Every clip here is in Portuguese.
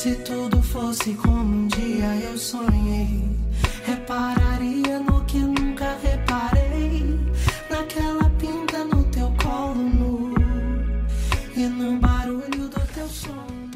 Se tudo fosse como um dia eu sonhei, repararia no que nunca reparei, naquela pinta no teu colo nu e no barulho do teu sono.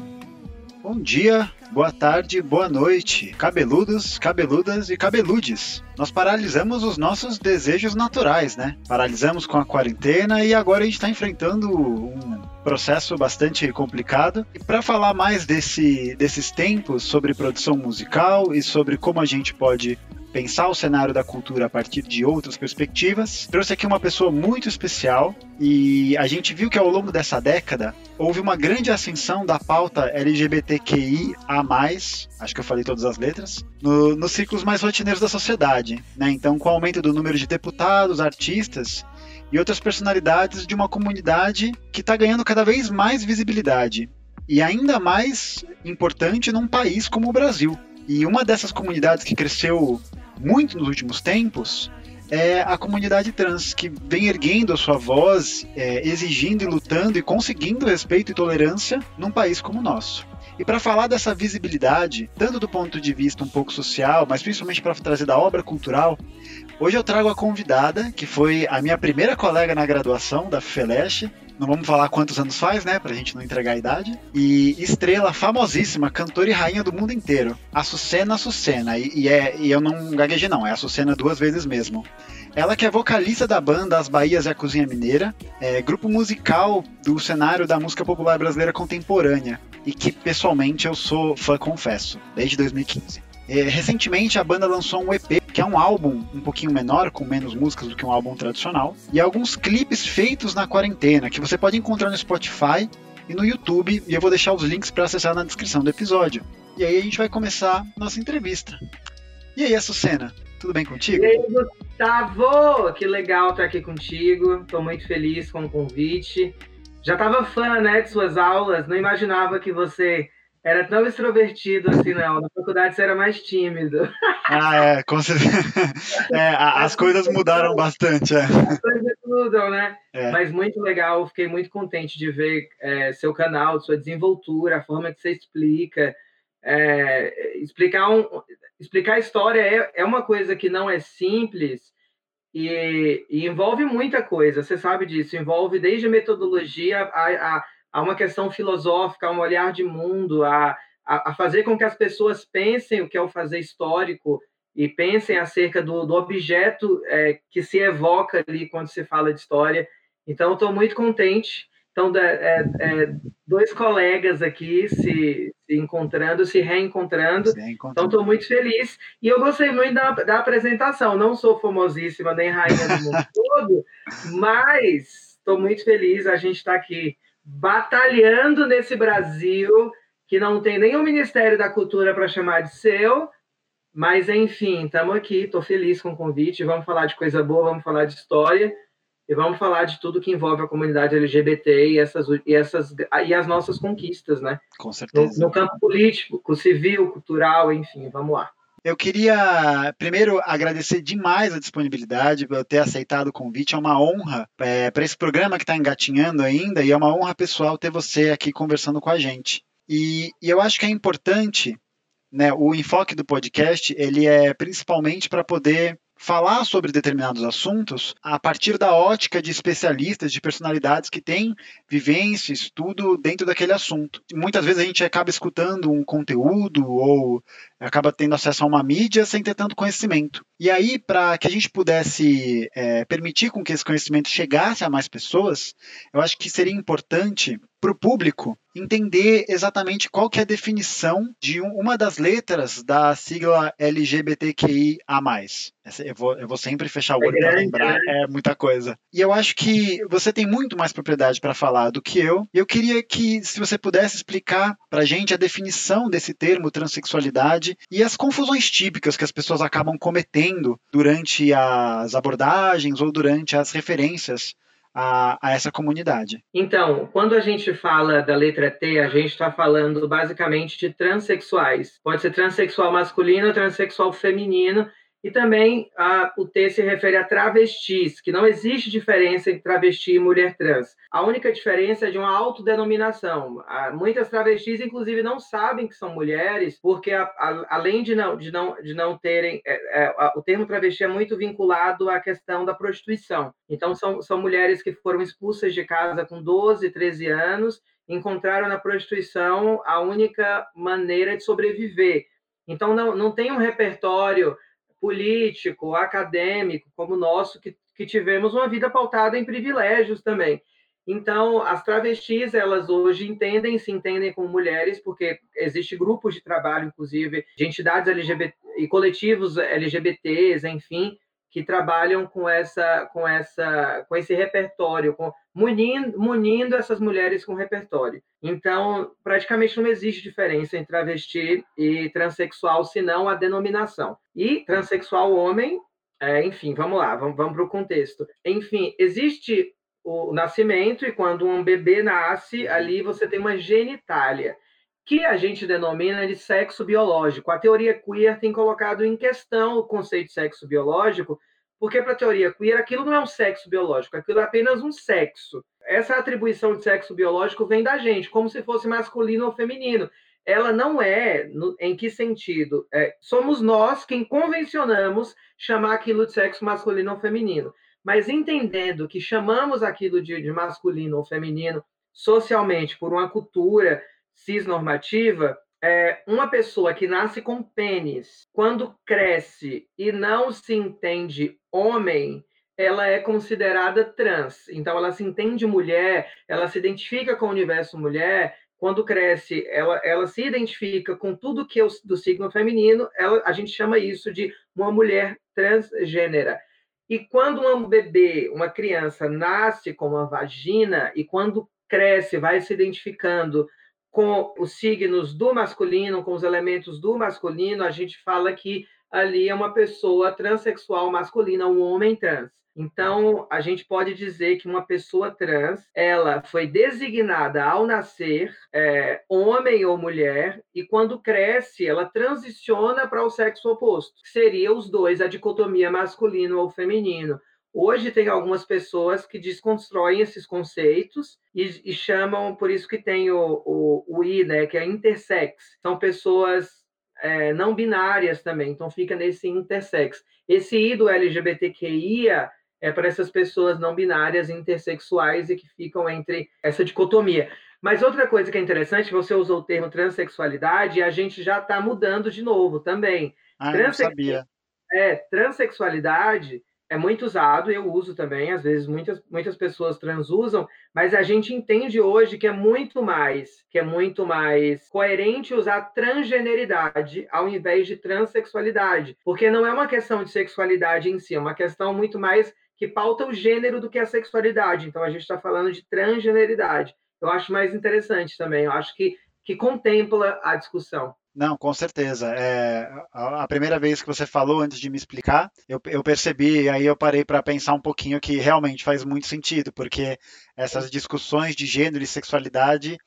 Bom dia, boa tarde, boa noite, cabeludos, cabeludas e cabeludes. Nós paralisamos os nossos desejos naturais, né? Paralisamos com a quarentena e agora a gente está enfrentando um processo bastante complicado. E para falar mais desse, desses tempos sobre produção musical e sobre como a gente pode pensar o cenário da cultura a partir de outras perspectivas. Trouxe aqui uma pessoa muito especial e a gente viu que ao longo dessa década houve uma grande ascensão da pauta LGBTQI a mais, acho que eu falei todas as letras, no, nos ciclos mais rotineiros da sociedade. Né? Então, com o aumento do número de deputados, artistas e outras personalidades de uma comunidade que está ganhando cada vez mais visibilidade. E ainda mais importante num país como o Brasil. E uma dessas comunidades que cresceu muito nos últimos tempos é a comunidade trans, que vem erguendo a sua voz, é, exigindo e lutando e conseguindo respeito e tolerância num país como o nosso. E para falar dessa visibilidade, tanto do ponto de vista um pouco social, mas principalmente para trazer da obra cultural, hoje eu trago a convidada, que foi a minha primeira colega na graduação da FELESH, não vamos falar quantos anos faz, né? Pra gente não entregar a idade. E estrela famosíssima, cantora e rainha do mundo inteiro. Açucena Açucena. E, e, é, e eu não gaguejei, não. É Açucena duas vezes mesmo. Ela que é vocalista da banda As Bahias e a Cozinha Mineira, é grupo musical do cenário da música popular brasileira contemporânea. E que, pessoalmente, eu sou fã, confesso, desde 2015. É, recentemente a banda lançou um EP, que é um álbum um pouquinho menor, com menos músicas do que um álbum tradicional, e alguns clipes feitos na quarentena, que você pode encontrar no Spotify e no YouTube, e eu vou deixar os links para acessar na descrição do episódio. E aí a gente vai começar nossa entrevista. E aí, Açucena, tudo bem contigo? E aí, Gustavo, que legal estar aqui contigo. Estou muito feliz com o convite. Já estava fã, né, de suas aulas. Não imaginava que você era tão extrovertido assim, não. Na faculdade você era mais tímido. Ah, é, com certeza. É, as coisas mudaram bastante. É. As coisas mudam, né? É. Mas muito legal, fiquei muito contente de ver é, seu canal, sua desenvoltura, a forma que você explica. É, explicar, um, explicar a história é, é uma coisa que não é simples e, e envolve muita coisa, você sabe disso, envolve desde metodologia a, a a uma questão filosófica, a um olhar de mundo, a, a, a, fazer com que as pessoas pensem o que é o fazer histórico e pensem acerca do, do objeto é, que se evoca ali quando se fala de história. Então, estou muito contente. Então, é, é, dois colegas aqui se, se, encontrando, se reencontrando. Se reencontrando. Então, estou muito feliz. E eu gostei muito da, da apresentação. Não sou famosíssima nem rainha do mundo todo, mas estou muito feliz. A gente está aqui batalhando nesse Brasil que não tem nenhum Ministério da Cultura para chamar de seu, mas enfim, estamos aqui, estou feliz com o convite, vamos falar de coisa boa, vamos falar de história e vamos falar de tudo que envolve a comunidade LGBT e essas e essas e as nossas conquistas, né? Com certeza. No, no campo político, civil, cultural, enfim, vamos lá. Eu queria primeiro agradecer demais a disponibilidade por ter aceitado o convite. É uma honra é, para esse programa que está engatinhando ainda e é uma honra pessoal ter você aqui conversando com a gente. E, e eu acho que é importante, né, o enfoque do podcast ele é principalmente para poder falar sobre determinados assuntos a partir da ótica de especialistas, de personalidades que têm vivência, estudo dentro daquele assunto. Muitas vezes a gente acaba escutando um conteúdo ou acaba tendo acesso a uma mídia sem ter tanto conhecimento. E aí, para que a gente pudesse é, permitir com que esse conhecimento chegasse a mais pessoas, eu acho que seria importante para o público entender exatamente qual que é a definição de uma das letras da sigla LGBTQIA+. Eu vou, eu vou sempre fechar o olho para lembrar, né? é muita coisa. E eu acho que você tem muito mais propriedade para falar do que eu. E eu queria que, se você pudesse explicar para a gente a definição desse termo transexualidade e as confusões típicas que as pessoas acabam cometendo durante as abordagens ou durante as referências a, a, essa comunidade. Então, quando a gente fala da letra T, a gente está falando basicamente de transexuais. Pode ser transexual masculino transexual feminino, E também o T se refere a travestis, que não existe diferença entre travesti e mulher trans. A única diferença é de uma autodenominação. muitas travestis, inclusive, não sabem que são mulheres, porque a, a, além de não, de não, de não terem. É, é, o termo travesti é muito vinculado à questão da prostituição. Então, são, são mulheres que foram expulsas de casa com 12, 13 anos, encontraram na prostituição a única maneira de sobreviver. Então, não, não tem um repertório político, acadêmico, como o nosso, que, que tivemos uma vida pautada em privilégios também. Então, as travestis, elas hoje entendem, se entendem como mulheres, porque existe grupos de trabalho, inclusive, de entidades LGBT e coletivos LGBTs, enfim, que trabalham com essa, com essa, com esse repertório, com, munindo, munindo essas mulheres com repertório. Então, praticamente não existe diferença entre travesti e transexual, senão a denominação. E transexual homem, é, enfim, vamos lá, vamos, vamos para o contexto. Enfim, existe o nascimento e quando um bebê nasce, ali você tem uma genitália que a gente denomina de sexo biológico. A teoria queer tem colocado em questão o conceito de sexo biológico, porque para a teoria queer aquilo não é um sexo biológico, aquilo é apenas um sexo. Essa atribuição de sexo biológico vem da gente, como se fosse masculino ou feminino. Ela não é, no, em que sentido? É, somos nós quem convencionamos chamar aquilo de sexo masculino ou feminino. Mas entendendo que chamamos aquilo de, de masculino ou feminino socialmente por uma cultura cisnormativa, é, uma pessoa que nasce com pênis, quando cresce e não se entende homem, ela é considerada trans. Então, ela se entende mulher, ela se identifica com o universo mulher. Quando cresce, ela, ela se identifica com tudo que é do signo feminino. Ela, a gente chama isso de uma mulher transgênera. E quando um bebê, uma criança, nasce com uma vagina e quando cresce, vai se identificando com os signos do masculino, com os elementos do masculino, a gente fala que ali é uma pessoa transexual masculina, um homem trans. Então, a gente pode dizer que uma pessoa trans, ela foi designada ao nascer é, homem ou mulher, e quando cresce, ela transiciona para o sexo oposto, que seria os dois, a dicotomia masculino ou feminino. Hoje tem algumas pessoas que desconstroem esses conceitos e, e chamam, por isso que tem o, o, o, I, né, que é intersex. São pessoas é, não binárias também, então fica nesse intersex. Esse I do LGBTQIA é para essas pessoas não binárias, intersexuais e que ficam entre essa dicotomia. Mas outra coisa que é interessante, você usou o termo transexualidade e a gente já está mudando de novo também. Ah, Transex... não sabia. É, transexualidade é muito usado, eu uso também, às vezes muitas, muitas pessoas transusam, mas a gente entende hoje que é muito mais, que é muito mais coerente usar transgeneridade ao invés de transexualidade, porque não é uma questão de sexualidade em si, é uma questão muito mais que pauta o gênero do que a sexualidade. Então a gente está falando de transgeneridade. Eu acho mais interessante também, eu acho que, que contempla a discussão. Não, com certeza. É, a primeira vez que você falou, antes de me explicar, eu, eu percebi, aí eu parei para pensar um pouquinho que realmente faz muito sentido, porque essas discussões de gênero e sexualidade,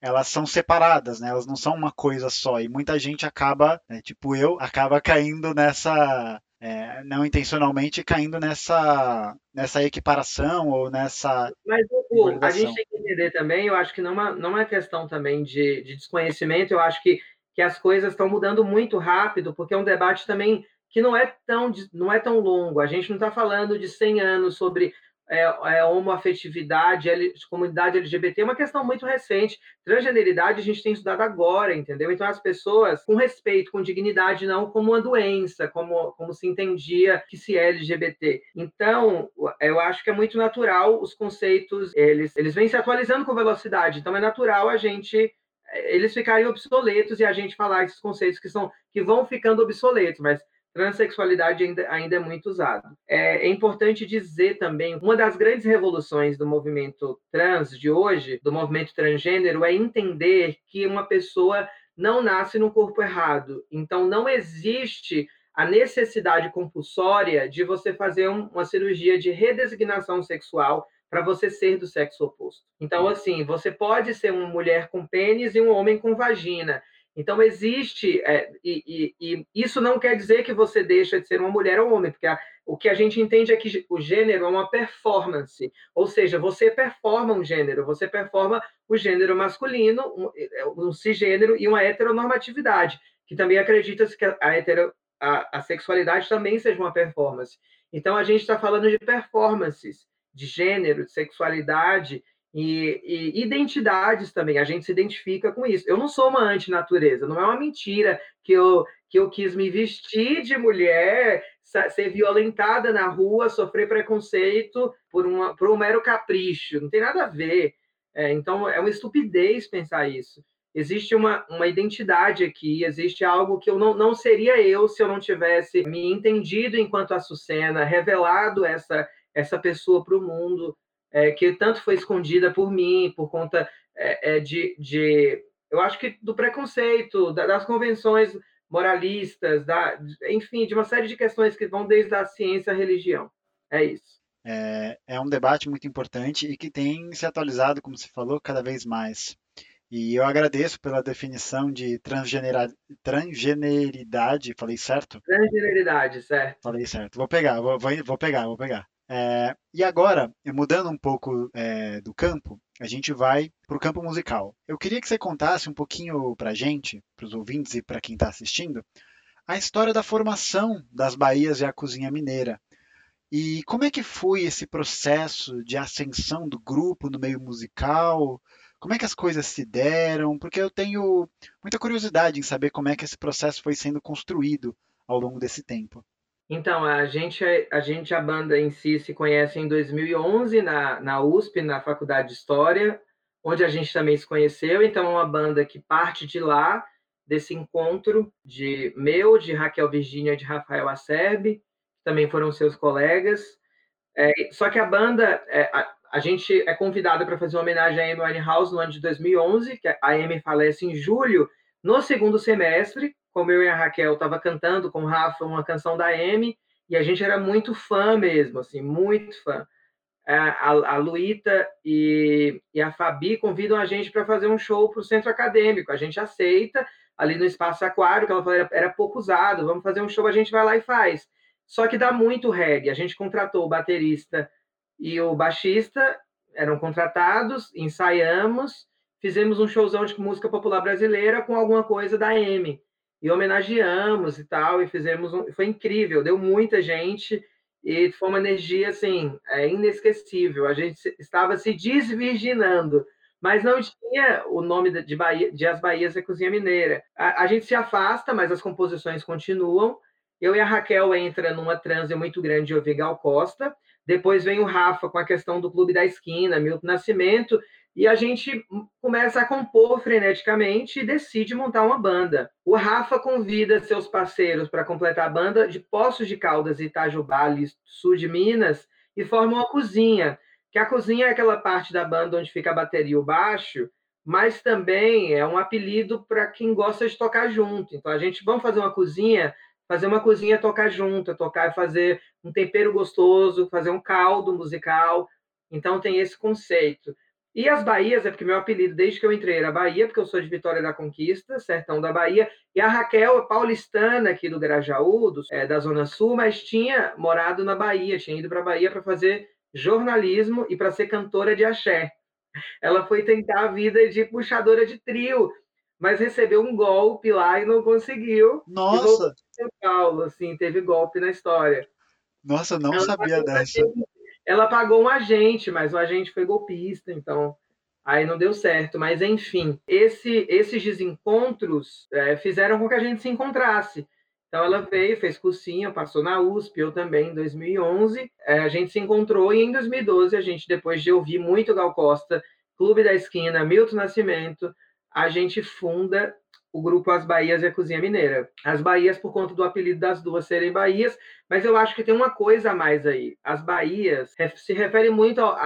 elas são separadas, né? Elas não são uma coisa só. E muita gente acaba, né, tipo eu, acaba caindo nessa, é, não intencionalmente caindo nessa, nessa equiparação ou nessa. Mas o, a gente tem que entender também, eu acho que não é, não é questão também de, de desconhecimento, eu acho que que as coisas estão mudando muito rápido, porque é um debate também que não é tão, não é tão longo. A gente não está falando de 100 anos sobre é, é, homoafetividade, L, comunidade LGBT, é uma questão muito recente. Transgeneridade a gente tem estudado agora, entendeu? Então, as pessoas, com respeito, com dignidade, não como uma doença, como, como se entendia que se é LGBT. Então, eu acho que é muito natural os conceitos, eles, eles vêm se atualizando com velocidade, então é natural a gente eles ficarem obsoletos e a gente falar esses conceitos que são que vão ficando obsoletos, mas transexualidade ainda, ainda é muito usado. É, é, importante dizer também, uma das grandes revoluções do movimento trans de hoje, do movimento transgênero, é entender que uma pessoa não nasce no corpo errado. Então, não existe a necessidade compulsória de você fazer um, uma cirurgia de redesignação sexual para você ser do sexo oposto. Então, assim, você pode ser uma mulher com pênis e um homem com vagina. Então, existe, é, e, e, e, isso não quer dizer que você deixa de ser uma mulher ou homem, porque a, o que a gente entende é que o gênero é uma performance, ou seja, você performa um gênero, você performa o gênero masculino, um, é, um cisgênero e uma heteronormatividade, que também acredita-se que a, hetero, a, a sexualidade também seja uma performance. Então, a gente está falando de performances, de gênero, de sexualidade, e, e, identidades também, a gente se identifica com isso. Eu não sou uma antinatureza, não é uma mentira que eu, que eu quis me vestir de mulher, ser violentada na rua, sofrer preconceito por, uma, por um mero capricho, não tem nada a ver. É, então, é uma estupidez pensar isso. Existe uma, uma identidade aqui, existe algo que eu não, não seria eu se eu não tivesse me entendido enquanto Açucena, revelado essa, essa pessoa para o mundo é, que tanto foi escondida por mim, por conta é, é de, de, eu acho que do preconceito, das convenções moralistas, da, enfim, de uma série de questões que vão desde a ciência à religião. É isso. É, é um debate muito importante e que tem se atualizado, como você falou, cada vez mais. E eu agradeço pela definição de transgeneridade, falei certo? Transgeneridade, certo. Falei certo. Vou pegar, vou, vou pegar, vou pegar. É, e agora, mudando um pouco é, do campo, a gente vai para o campo musical. Eu queria que você contasse um pouquinho para a gente, para os ouvintes e para quem está assistindo, a história da formação das Bahias e a Cozinha Mineira. E como é que foi esse processo de ascensão do grupo no meio musical? Como é que as coisas se deram? Porque eu tenho muita curiosidade em saber como é que esse processo foi sendo construído ao longo desse tempo. Então, a gente, a gente, a banda em si se conhece em 2011 na, na USP, na Faculdade de História, onde a gente também se conheceu. Então, é uma banda que parte de lá, desse encontro de meu, de Raquel Virgínia, de Rafael Acerbi, também foram seus colegas. É, só que a banda, é, a, a, gente é convidada para fazer uma homenagem a Amy Winehouse no ano de 2011, que a Amy falece em julho, no segundo semestre, como eu e a Raquel estava cantando com o Rafa uma canção da M e a gente era muito fã mesmo, assim, muito fã. A, a Luíta e, e a Fabi convidam a gente para fazer um show para o centro acadêmico. A gente aceita ali no espaço aquário, que ela falou era, era pouco usado, vamos fazer um show, a gente vai lá e faz. Só que dá muito reggae. A gente contratou o baterista e o baixista, eram contratados, ensaiamos, fizemos um showzão de música popular brasileira com alguma coisa da M e homenageamos e tal, e fizemos um, foi incrível, deu muita gente e foi uma energia assim é, inesquecível. A gente estava se desvirginando, mas não tinha o nome de Bahia, de As Bahias da Cozinha Mineira. A, a, gente se afasta, mas as composições continuam. Eu e a Raquel entra numa transe muito grande de ouvir Gal Costa. Depois vem o Rafa com a questão do Clube da Esquina, Milton Nascimento, e a gente começa a compor freneticamente e decide montar uma banda. O Rafa convida seus parceiros para completar a banda de Poços de Caldas e Itajubá, sul de Minas, e forma uma cozinha, que a cozinha é aquela parte da banda onde fica a bateria e o baixo, mas também é um apelido para quem gosta de tocar junto. Então a gente vamos fazer uma cozinha, fazer uma cozinha tocar junto, tocar e fazer um tempero gostoso, fazer um caldo musical. Então tem esse conceito. E as Bahias, é porque meu apelido desde que eu entrei era Bahia, porque eu sou de Vitória da Conquista, sertão da Bahia. E a Raquel é paulistana aqui do Grajaú, do, é, da Zona Sul, mas tinha morado na Bahia, tinha ido para a Bahia para fazer jornalismo e para ser cantora de axé. Ela foi tentar a vida de puxadora de trio, mas recebeu um golpe lá e não conseguiu. Nossa! São Paulo, assim, teve golpe na história. Nossa, não ela sabia dessa. Ela pagou um agente, mas o agente foi golpista, então aí não deu certo. Mas, enfim, esse, esses desencontros é, fizeram com que a gente se encontrasse. Então, ela veio, fez cursinho, passou na USP, eu também, em 2011. É, a gente se encontrou e em 2012, a gente, depois de ouvir muito Gal Costa, Clube da Esquina, Milton Nascimento, a gente funda o grupo As Bahias e a Cozinha Mineira. As Bahias por conta do apelido das duas serem Bahias, mas eu acho que tem uma coisa a mais aí. As Bahias se refere muito ao,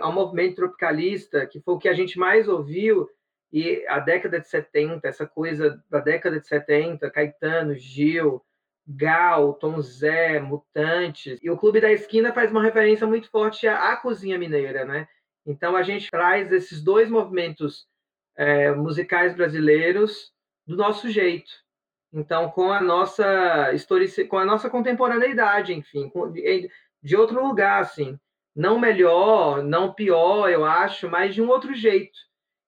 ao movimento tropicalista, que foi o que a gente mais ouviu, e a década de 70, essa coisa da década de 70, Caetano, Gil, Gal, Tom Zé, Mutantes. E o Clube da Esquina faz uma referência muito forte à, à cozinha mineira, né? Então a gente traz esses dois movimentos é, musicais brasileiros do nosso jeito. Então, com a nossa história, com a nossa contemporaneidade, enfim, de outro lugar, assim, não melhor, não pior, eu acho, mas de um outro jeito.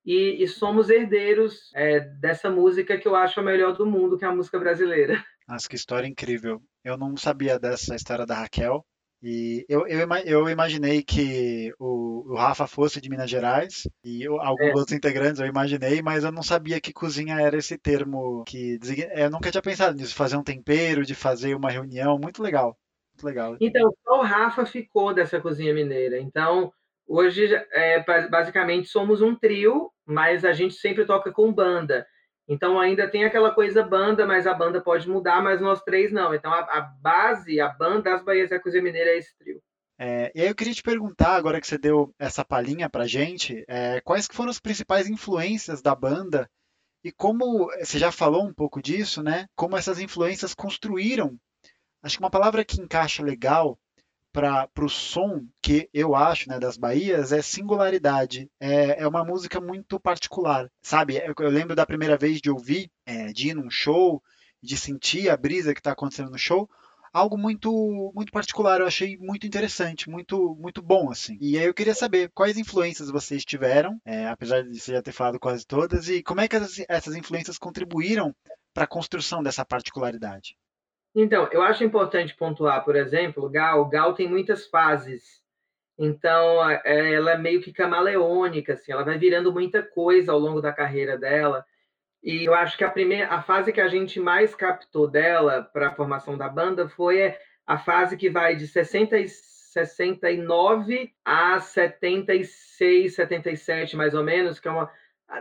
E, e somos herdeiros é, dessa música que eu acho a melhor do mundo, que é a música brasileira. Nossa, que história incrível. Eu não sabia dessa história da Raquel. E eu, eu, eu imaginei que o, o, Rafa fosse de Minas Gerais e eu, alguns é. outros integrantes eu imaginei, mas eu não sabia que cozinha era esse termo que eu nunca tinha pensado nisso, fazer um tempero, de fazer uma reunião, muito legal, muito legal. Então só o Rafa ficou dessa cozinha mineira. Então hoje é, basicamente somos um trio, mas a gente sempre toca com banda. Então ainda tem aquela coisa banda, mas a banda pode mudar, mas nós três não. Então a, a base, a banda das Bahias da Cozinha Mineira é esse trio. É, e aí eu queria te perguntar, agora que você deu essa palhinha pra gente, é, quais foram as principais influências da banda e como, você já falou um pouco disso, né? Como essas influências construíram, acho que uma palavra que encaixa legal para o som que eu acho né, das Bahias é singularidade. É, é uma música muito particular, sabe? Eu, eu lembro da primeira vez de ouvir, é, de ir num show, de sentir a brisa que está acontecendo no show, algo muito muito particular, eu achei muito interessante, muito muito bom assim. E aí eu queria saber quais influências vocês tiveram, é, apesar de você já ter falado quase todas, e como é que essas, essas influências contribuíram para a construção dessa particularidade. Então, eu acho importante pontuar, por exemplo, Gal. Gal tem muitas fases. Então, é, ela é meio que camaleônica, assim, ela vai virando muita coisa ao longo da carreira dela. E eu acho que a primeira, a fase que a gente mais captou dela para a formação da banda foi a fase que vai de 60 e 69 a 76, 77 mais ou menos, que é uma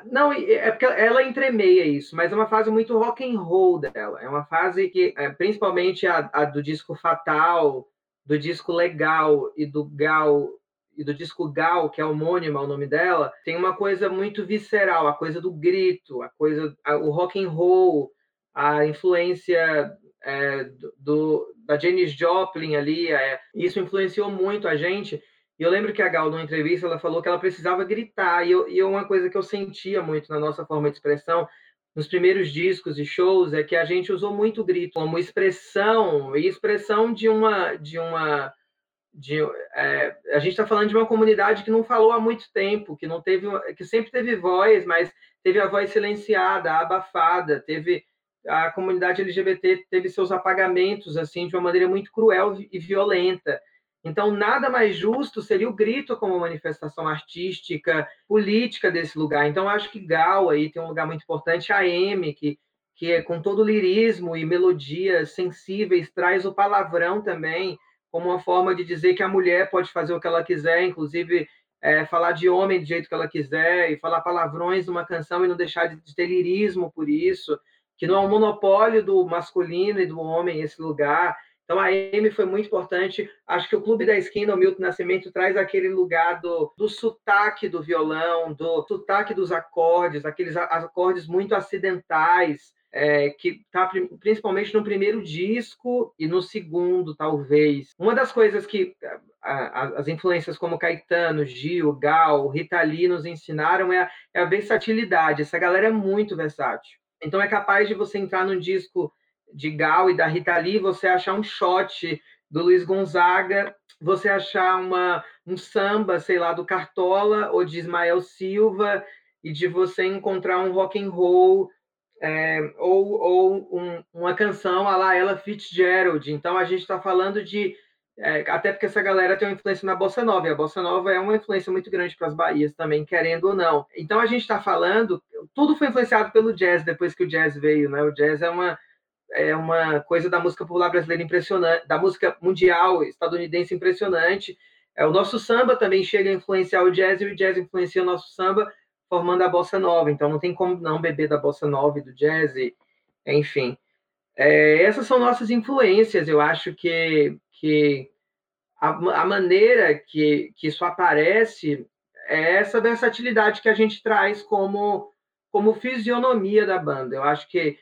não, é porque ela entremeia isso, mas é uma fase muito rock and roll dela. É uma fase que, é, principalmente a, a, do disco Fatal, do disco Legal e do Gal e do disco Gal, que é homônimo ao nome dela, tem uma coisa muito visceral, a coisa do grito, a coisa, a, o rock and roll, a influência é, do, da Janis Joplin ali, é, isso influenciou muito a gente. E eu lembro que a Gal, numa entrevista, ela falou que ela precisava gritar, e, eu, e uma coisa que eu sentia muito na nossa forma de expressão, nos primeiros discos e shows, é que a gente usou muito o grito como expressão, e expressão de uma. De uma de, é, a gente está falando de uma comunidade que não falou há muito tempo, que não teve, que sempre teve voz, mas teve a voz silenciada, abafada, teve a comunidade LGBT teve seus apagamentos assim de uma maneira muito cruel e violenta. Então, nada mais justo seria o grito como manifestação artística, política desse lugar. Então, acho que Gal aí tem um lugar muito importante, a M, que, que é, com todo lirismo e melodias sensíveis, traz o palavrão também, como uma forma de dizer que a mulher pode fazer o que ela quiser, inclusive é, falar de homem do jeito que ela quiser, e falar palavrões numa canção e não deixar de ter lirismo por isso, que não é um monopólio do masculino e do homem esse lugar. Então a M foi muito importante. Acho que o Clube da Esquina, o Milton Nascimento, traz aquele lugar do, do sotaque do violão, do sotaque dos acordes, aqueles acordes muito acidentais, é, que está principalmente no primeiro disco e no segundo, talvez. Uma das coisas que a, a, as influências como Caetano, Gil, Gal, Rita Lee nos ensinaram é a, é a versatilidade. Essa galera é muito versátil. Então é capaz de você entrar num disco de Gal e da Rita Lee, você achar um shot do Luiz Gonzaga, você achar uma, um samba, sei lá, do Cartola ou de Ismael Silva, e de você encontrar um rock and roll é, ou, ou um, uma canção a la Ella Fitzgerald. Então a gente está falando de é, até porque essa galera tem uma influência na bossa nova, e a bossa nova é uma influência muito grande para as Bahias também, querendo ou não. Então a gente está falando, tudo foi influenciado pelo jazz depois que o jazz veio, né? O jazz é uma é uma coisa da música popular brasileira impressionante, da música mundial estadunidense impressionante. É, o nosso samba também chega a influenciar o jazz e o jazz influencia o nosso samba, formando a bossa nova. Então não tem como não beber da bossa nova e do jazz, e, enfim. É, essas são nossas influências. Eu acho que, que a, a maneira que, que isso aparece é essa versatilidade que a gente traz como, como fisionomia da banda. Eu acho que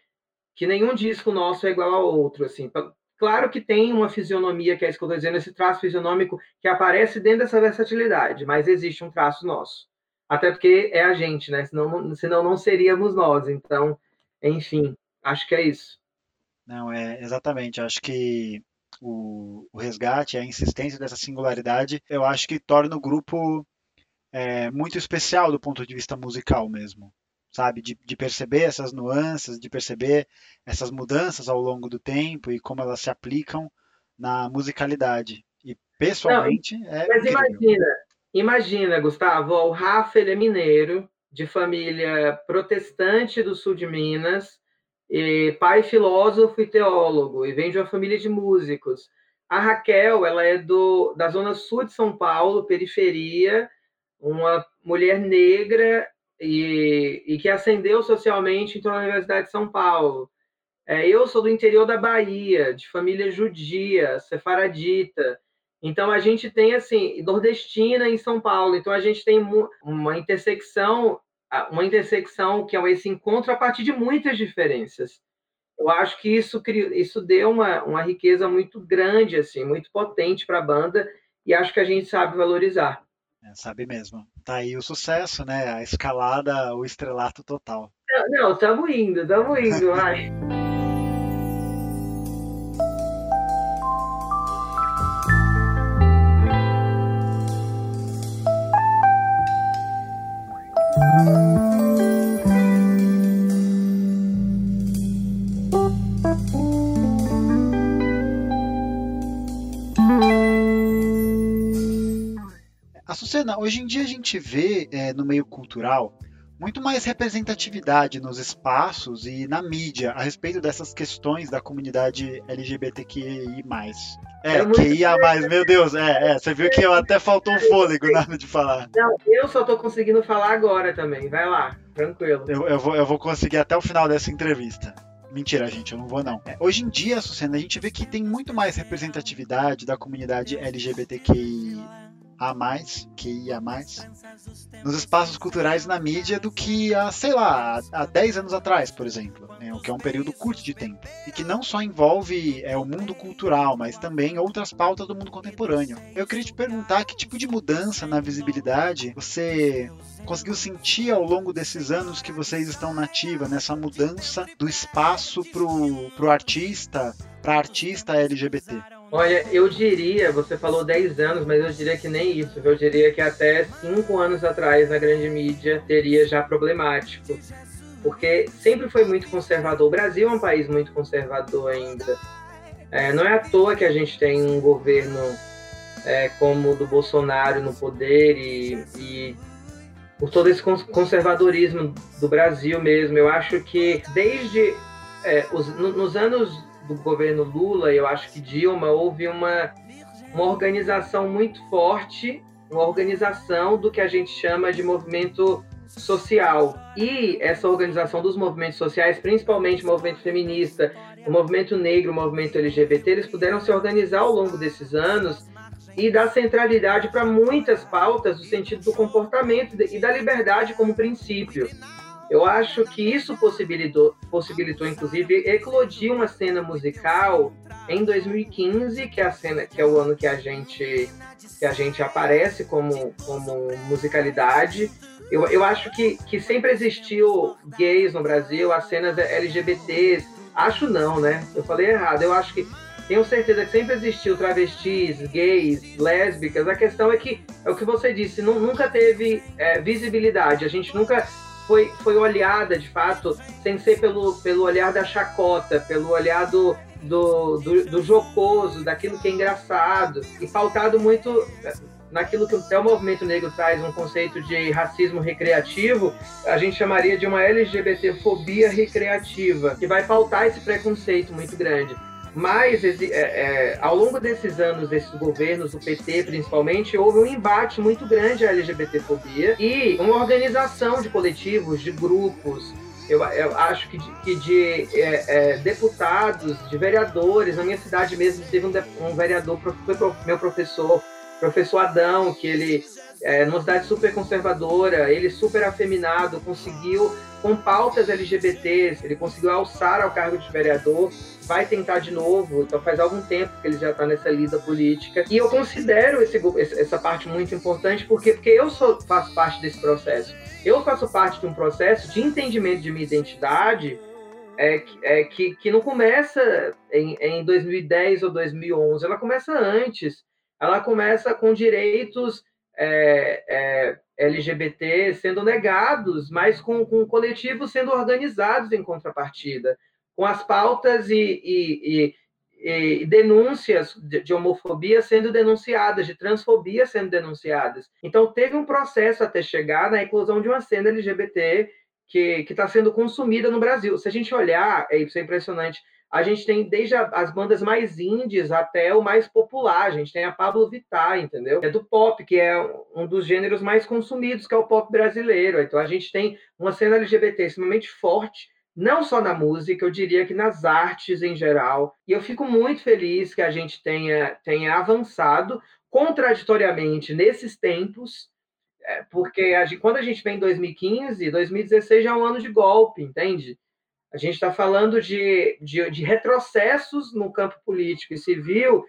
que nenhum disco nosso é igual ao outro, assim. Claro que tem uma fisionomia, que é isso que eu estou dizendo, esse traço fisionômico que aparece dentro dessa versatilidade, mas existe um traço nosso. Até porque é a gente, né? Senão, senão não seríamos nós. Então, Enfim, acho que é isso. Não, é exatamente. Acho que o, o resgate, a insistência dessa singularidade, eu acho que torna o grupo é, muito especial do ponto de vista musical mesmo sabe? De, de, perceber essas nuances, de perceber essas mudanças ao longo do tempo e como elas se aplicam na musicalidade. E pessoalmente Não, é. Mas incrível. imagina, imagina, Gustavo, o Rafa ele é mineiro, de família protestante do sul de Minas, e pai filósofo e teólogo, e vem de uma família de músicos. A Raquel, ela é do, da zona sul de São Paulo, periferia, uma mulher negra e, e que ascendeu socialmente então, na Universidade de São Paulo. É, eu sou do interior da Bahia, de família judia, sefaradita. Então a gente tem assim, nordestina em São Paulo. Então a gente tem uma intersecção uma intersecção que é esse encontro a partir de muitas diferenças. Eu acho que isso, isso deu uma, uma riqueza muito grande, assim, muito potente para a banda, e acho que a gente sabe valorizar. É, sabe mesmo. Tá aí o sucesso, né? A escalada, o estrelato total. Não, estamos indo, estamos indo, vai. Açucena, hoje em dia a gente vê é, no meio cultural muito mais representatividade nos espaços e na mídia a respeito dessas questões da comunidade LGBTQI+. É, é QIA+, mais, meu Deus, é, é, você viu que eu até faltou um fôlego na hora de falar. Não, eu só tô conseguindo falar agora também, vai lá, tranquilo. Eu, eu, vou, eu vou conseguir até o final dessa entrevista. Mentira, gente, eu não vou não. É, hoje em dia, Sucena, a gente vê que tem muito mais representatividade da comunidade LGBTQI a mais, que ia mais, nos espaços culturais na mídia do que há, sei lá, há 10 anos atrás, por exemplo, né, o que é um período curto de tempo. E que não só envolve é, o mundo cultural, mas também outras pautas do mundo contemporâneo. Eu queria te perguntar que tipo de mudança na visibilidade você conseguiu sentir ao longo desses anos que vocês estão nativa, nessa mudança do espaço pro, pro artista, para artista LGBT? Olha, eu diria, você falou 10 anos, mas eu diria que nem isso. Eu diria que até 5 anos atrás na grande mídia teria já problemático. Porque sempre foi muito conservador. O Brasil é um país muito conservador ainda. É, não é à toa que a gente tem um governo é, como o do Bolsonaro no poder e, e por todo esse conservadorismo do Brasil mesmo. Eu acho que desde é, os, nos anos do governo Lula, eu acho que Dilma, houve uma, uma organização muito forte, uma organização do que a gente chama de movimento social. E essa organização dos movimentos sociais, principalmente o movimento feminista, o movimento negro, o movimento LGBT, eles puderam se organizar ao longo desses anos e dar centralidade para muitas pautas no sentido do comportamento e da liberdade como princípio. Eu acho que isso possibilitou, possibilitou inclusive, eclodir uma cena musical em 2015, que é a cena, que é o ano que a gente que a gente aparece como, como musicalidade. Eu, eu acho que, que sempre existiu gays no Brasil, as cenas LGBTs. Acho não, né? Eu falei errado. Eu acho que tenho certeza que sempre existiu travestis, gays, lésbicas. A questão é que é o que você disse, nunca teve é, visibilidade. A gente nunca foi, foi olhada, de fato, sem ser pelo, pelo olhar da chacota, pelo olhar do, do, do, do jocoso, daquilo que é engraçado, e pautado muito naquilo que até o movimento negro traz um conceito de racismo recreativo, a gente chamaria de uma LGBTfobia recreativa, que vai pautar esse preconceito muito grande. Mas, é, é, ao longo desses anos, desses governos, do PT principalmente, houve um embate muito grande à LGBTfobia e uma organização de coletivos, de grupos, eu, eu, acho que de, que de é, é, deputados, de vereadores, na minha cidade mesmo teve um, um vereador, foi meu professor, professor Adão, que ele, é, numa cidade super conservadora, ele super afeminado, conseguiu, com pautas LGBTs, ele conseguiu alçar ao cargo de vereador, vai tentar de novo, então faz algum tempo que ele já está nessa lida política. E eu considero esse, essa parte muito importante, porque, porque eu sou, faço parte desse processo. Eu faço parte de um processo de entendimento de minha identidade é, é que, que não começa em, em 2010 ou 2011, ela começa antes. Ela começa com direitos é, é, LGBT sendo negados, mas com, com coletivos sendo organizados em contrapartida, com as pautas e, e, e, e denúncias de, de, homofobia sendo denunciadas, de transfobia sendo denunciadas. Então, teve um processo até chegar na inclusão de uma cena LGBT que está sendo consumida no Brasil. Se a gente olhar, é, isso é impressionante, a gente tem desde as bandas mais indies até o mais popular. A gente tem a Pablo Vittar, entendeu? É do pop, que é um dos gêneros mais consumidos, que é o pop brasileiro. Então a gente tem uma cena LGBT extremamente forte, não só na música, eu diria que nas artes em geral. E eu fico muito feliz que a gente tenha, tenha avançado contraditoriamente nesses tempos, é, porque a gente, quando a gente vem em 2015, 2016 já é um ano de golpe, entende? A gente está falando de, de, de, retrocessos no campo político e civil,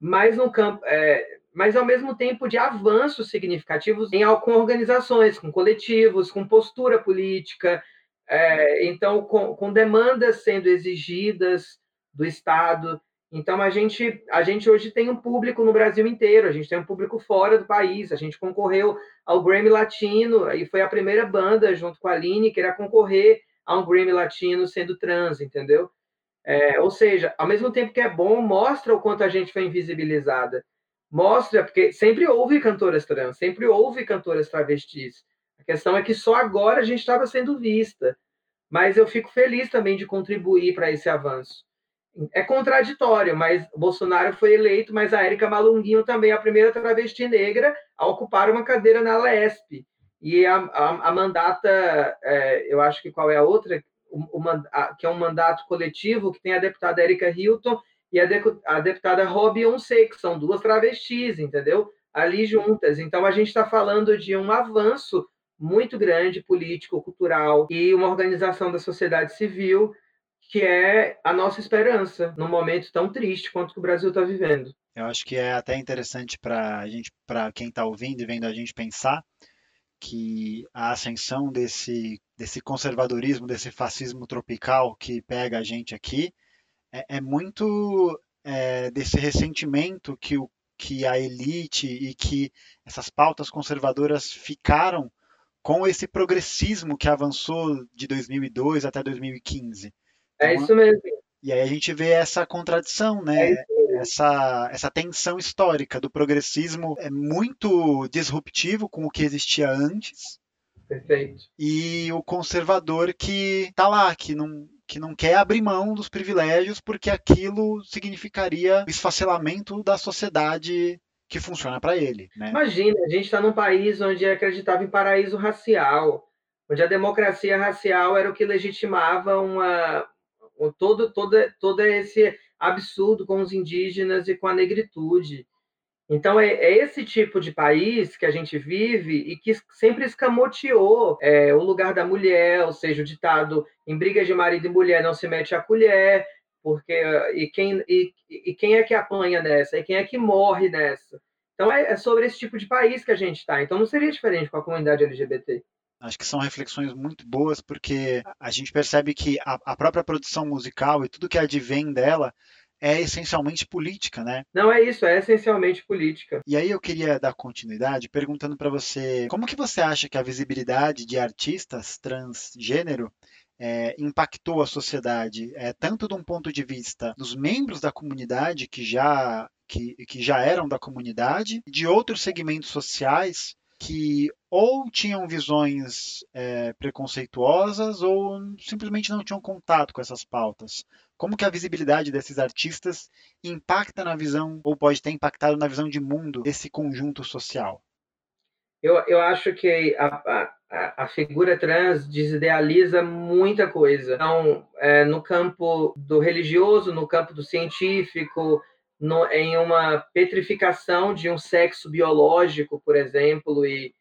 mas no campo, é, mas ao mesmo tempo de avanços significativos em, com organizações, com coletivos, com postura política, é, então com, com demandas sendo exigidas do Estado. Então a gente a gente hoje tem um público no Brasil inteiro, a gente tem um público fora do país. A gente concorreu ao Grammy Latino e foi a primeira banda junto com a Aline que irá concorrer a um Grammy Latino sendo trans, entendeu? É, ou seja, ao mesmo tempo que é bom, mostra o quanto a gente foi invisibilizada. Mostra, porque sempre houve cantoras trans, sempre houve cantoras travestis. Questão é que só agora a gente estava sendo vista. Mas eu fico feliz também de contribuir para esse avanço. É contraditório, mas Bolsonaro foi eleito, mas a Érica Malunguinho também é a primeira travesti negra a ocupar uma cadeira na LESP. E a, a, a mandata, é, eu acho que qual é a outra, o, a, que é um mandato coletivo, que tem a deputada Erika Hilton e a, de, a deputada Rob Onse, que são duas travestis, entendeu? Ali juntas. Então, a gente está falando de um avanço muito grande, político, cultural, e uma organização da sociedade civil que é a nossa esperança num momento tão triste quanto que o Brasil está vivendo. Eu acho que é até interessante para a gente, para quem está ouvindo e vendo a gente pensar, que a ascensão desse, desse conservadorismo, desse fascismo tropical que pega a gente aqui, é, é muito é, desse ressentimento que, o, que a elite e que essas pautas conservadoras ficaram com esse progressismo que avançou de 2002 até 2015. É então, é isso mesmo. E aí a gente vê essa contradição, né? É essa, essa tensão histórica do progressismo é muito disruptivo com o que existia antes. Perfeito. E o conservador que está lá, que não, que não quer abrir mão dos privilégios porque aquilo significaria o esfacelamento da sociedade que funciona para ele. Né? Imagina, a gente está num país onde acreditava em paraíso racial, onde a democracia racial era o que legitimava uma, todo, todo, todo esse absurdo com os indígenas e com a negritude. Então, é, é, esse tipo de país que a gente vive e que sempre escamoteou é, o lugar da mulher, ou seja, o ditado em brigas de marido e mulher não se mete a colher, porque e quem, e, e quem é que apanha nessa? E quem é que morre nessa? Então, é, é sobre esse tipo de país que a gente está. Então, não seria diferente com a comunidade LGBT. Acho que são reflexões muito boas, porque a gente percebe que a, a própria produção musical e tudo que advém dela é essencialmente política, né? Não é isso, é essencialmente política. E aí eu queria dar continuidade perguntando para você, como que você acha que a visibilidade de artistas transgênero é, impactou a sociedade, é, tanto de um ponto de vista dos membros da comunidade que já que, que já eram da comunidade, de outros segmentos sociais que ou tinham visões é, preconceituosas ou simplesmente não tinham contato com essas pautas. Como que a visibilidade desses artistas impacta na visão, ou pode ter impactado na visão de mundo desse conjunto social? Eu, eu acho que a, a, a figura trans desidealiza muita coisa. Então, é, no campo do religioso, no campo do científico, no, em uma petrificação de um sexo biológico, por exemplo, e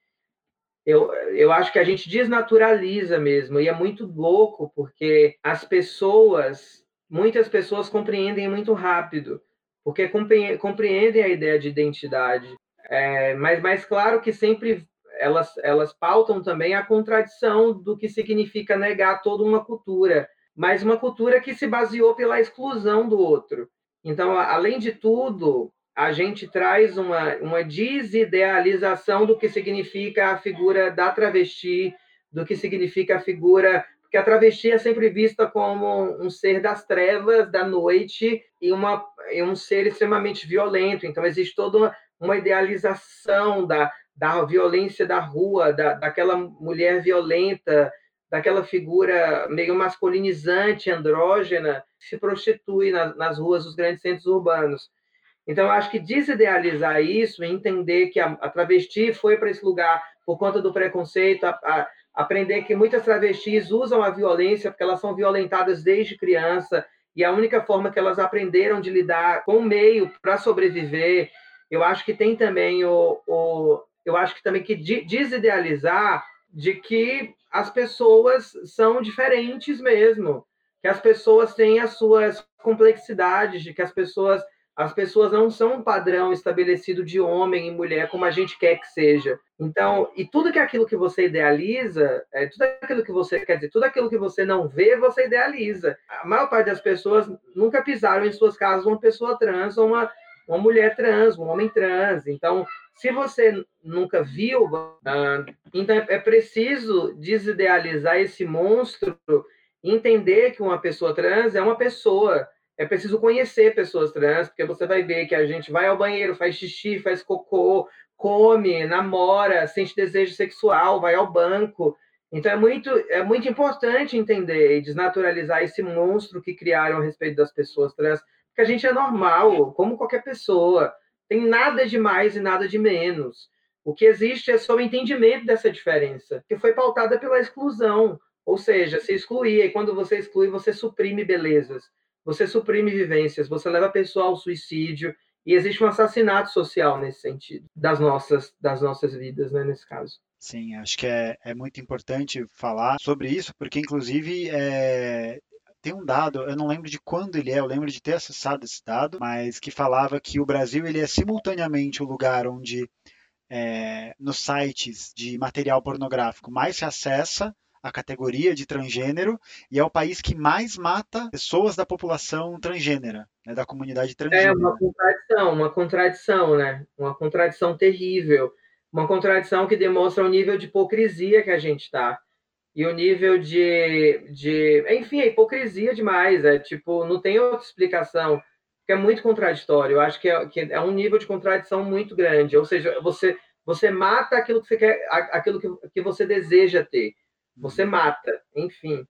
eu, eu acho que a gente desnaturaliza mesmo, e é muito louco, porque as pessoas, muitas pessoas compreendem muito rápido, porque compreendem a ideia de identidade, é, mas mais claro que sempre elas, elas pautam também a contradição do que significa negar toda uma cultura, mas uma cultura que se baseou pela exclusão do outro. Então, além de tudo, a gente traz uma, uma desidealização do que significa a figura da travesti, do que significa a figura. Porque a travesti é sempre vista como um ser das trevas, da noite, e, uma, e um ser extremamente violento. Então, existe toda uma, uma idealização da, da violência da rua, da, daquela mulher violenta, daquela figura meio masculinizante, andrógena, se prostitui nas, nas ruas dos grandes centros urbanos. Então, acho que desidealizar isso, entender que a, a travesti foi para esse lugar por conta do preconceito, a, a, aprender que muitas travestis usam a violência porque elas são violentadas desde criança e a única forma que elas aprenderam de lidar com o meio para sobreviver. Eu acho que tem também o, o eu acho que também que desidealizar de que as pessoas são diferentes mesmo, que as pessoas têm as suas complexidades, de que as pessoas as pessoas não são um padrão estabelecido de homem e mulher como a gente quer que seja. Então, e tudo que aquilo que você idealiza, é, tudo aquilo que você quer dizer, tudo aquilo que você não vê, você idealiza. A maior parte das pessoas nunca pisaram em suas casas uma pessoa trans ou uma, uma mulher trans, um homem trans. Então, se você nunca viu, ah, então é preciso desidealizar esse monstro, entender que uma pessoa trans é uma pessoa. É preciso conhecer pessoas trans, porque você vai ver que a gente vai ao banheiro, faz xixi, faz cocô, come, namora, sente desejo sexual, vai ao banco. Então é muito, é muito importante entender e desnaturalizar esse monstro que criaram a respeito das pessoas trans, porque a gente é normal, como qualquer pessoa. Tem nada de mais e nada de menos. O que existe é só o entendimento dessa diferença, que foi pautada pela exclusão. Ou seja, se excluir, e quando você exclui, você suprime belezas, você suprime vivências, você leva a pessoa ao suicídio, e existe um assassinato social nesse sentido, das nossas, das nossas vidas, né, nesse caso. Sim, acho que é, é muito importante falar sobre isso, porque inclusive é, tem um dado, eu não lembro de quando ele é, eu lembro de ter acessado esse dado, mas que falava que o Brasil ele é simultaneamente o lugar onde é, nos sites de material pornográfico mais se acessa a categoria de transgênero e é o país que mais mata pessoas da população transgênera, né, da comunidade transgênera. É uma contradição, uma contradição, né? Uma contradição terrível, uma contradição que demonstra o nível de hipocrisia que a gente está e o nível de, de. Enfim, é hipocrisia demais. É tipo, não tem outra explicação. Que é muito contraditório. Eu acho que é, que é um nível de contradição muito grande. Ou seja, você, você mata aquilo que você quer, aquilo que, que você deseja ter. Você uhum. mata, enfim.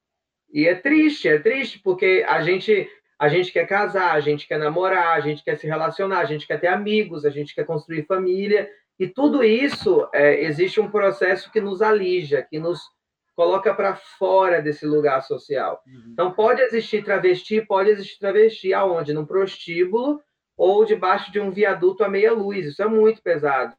E é triste, é triste, porque a gente, a gente quer casar, a gente quer namorar, a gente quer se relacionar, a gente quer ter amigos, a gente quer construir família. E tudo isso, é, existe um processo que nos alija, que nos coloca para fora desse lugar social. Uhum. Então, pode existir travesti, pode existir travesti aonde? Num prostíbulo ou debaixo de um viaduto a meia luz. Isso é muito pesado,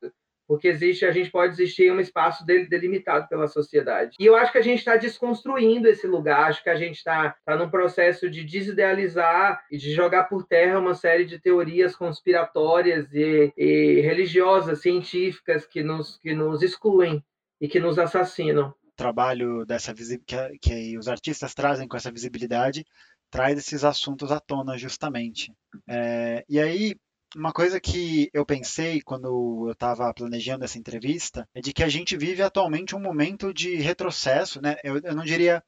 porque existe, a gente pode existir em um espaço delimitado pela sociedade. E eu acho que a gente está desconstruindo esse lugar, acho que a gente está tá num processo de desidealizar e de jogar por terra uma série de teorias conspiratórias e, e religiosas, científicas, que nos, que nos excluem e que nos assassinam trabalho dessa que, que os artistas trazem com essa visibilidade traz esses assuntos à tona justamente. É, e aí uma coisa que eu pensei quando eu estava planejando essa entrevista é de que a gente vive atualmente um momento de retrocesso, né? Eu, eu não diria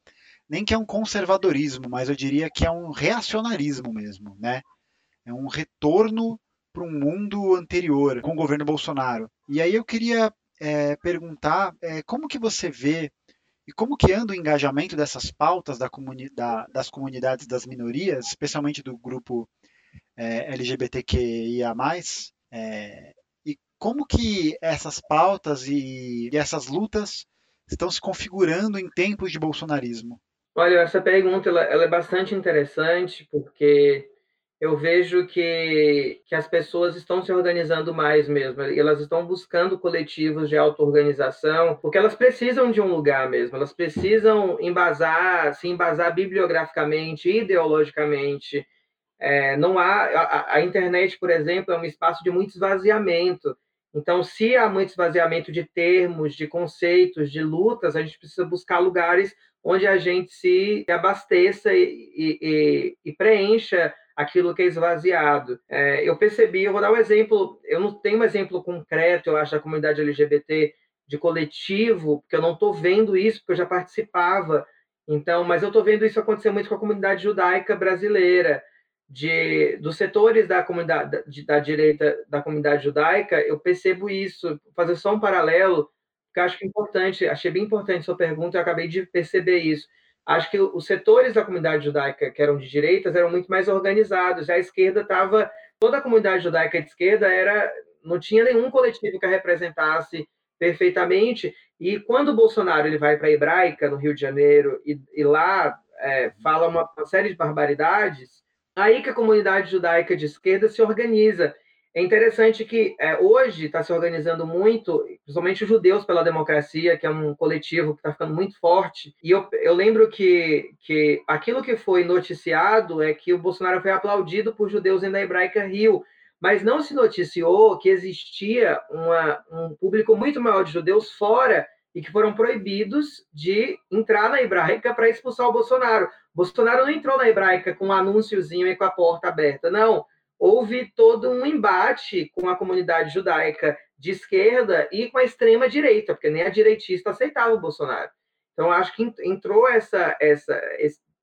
nem que é um conservadorismo, mas eu diria que é um reacionarismo mesmo, né? É um retorno para um mundo anterior com o governo Bolsonaro. E aí eu queria é, perguntar é, como que você vê e como que anda o engajamento dessas pautas da comuni da, das comunidades das minorias, especialmente do grupo é, LGBTQIA+, é, e como que essas pautas e, e essas lutas estão se configurando em tempos de bolsonarismo? Olha, essa pergunta ela, ela é bastante interessante, porque eu vejo que, que as pessoas estão se organizando mais mesmo, elas estão buscando coletivos de auto-organização, porque elas precisam de um lugar mesmo, elas precisam embasar, se embasar bibliograficamente, ideologicamente. É, não há a, a, internet, por exemplo, é um espaço de muito esvaziamento. Então, se há muito esvaziamento de termos, de conceitos, de lutas, a gente precisa buscar lugares onde a gente se abasteça e, e, e preencha aquilo que é esvaziado. É, eu percebi, eu vou dar um exemplo, eu não tenho um exemplo concreto, eu acho, da comunidade LGBT de coletivo, porque eu não estou vendo isso, porque eu já participava. Então, mas eu estou vendo isso acontecer muito com a comunidade judaica brasileira, de dos setores da comunidade da, da direita da comunidade judaica, eu percebo isso. Vou fazer só um paralelo, porque acho que é importante, achei bem importante sua pergunta, eu acabei de perceber isso. Acho que os setores da comunidade judaica que eram de direitas eram muito mais organizados. A esquerda estava, toda a comunidade judaica de esquerda era, não tinha nenhum coletivo que a representasse perfeitamente. E quando o Bolsonaro ele vai para a Hebraica, no Rio de Janeiro, e, e lá é, fala uma, uma, série de barbaridades, aí que a comunidade judaica de esquerda se organiza. É interessante que é, hoje está se organizando muito, principalmente os judeus pela democracia, que é um coletivo que está ficando muito forte. E eu, eu lembro que, que aquilo que foi noticiado é que o Bolsonaro foi aplaudido por judeus da Hebraica Rio mas não se noticiou que existia uma, um público muito maior de judeus fora e que foram proibidos de entrar na hebraica para expulsar o Bolsonaro. Bolsonaro não entrou na hebraica com um anúnciozinho e com a porta aberta, não. Houve todo um embate com a comunidade judaica de esquerda e com a extrema direita, porque nem a direitista aceitava o Bolsonaro. Então acho que entrou essa, essa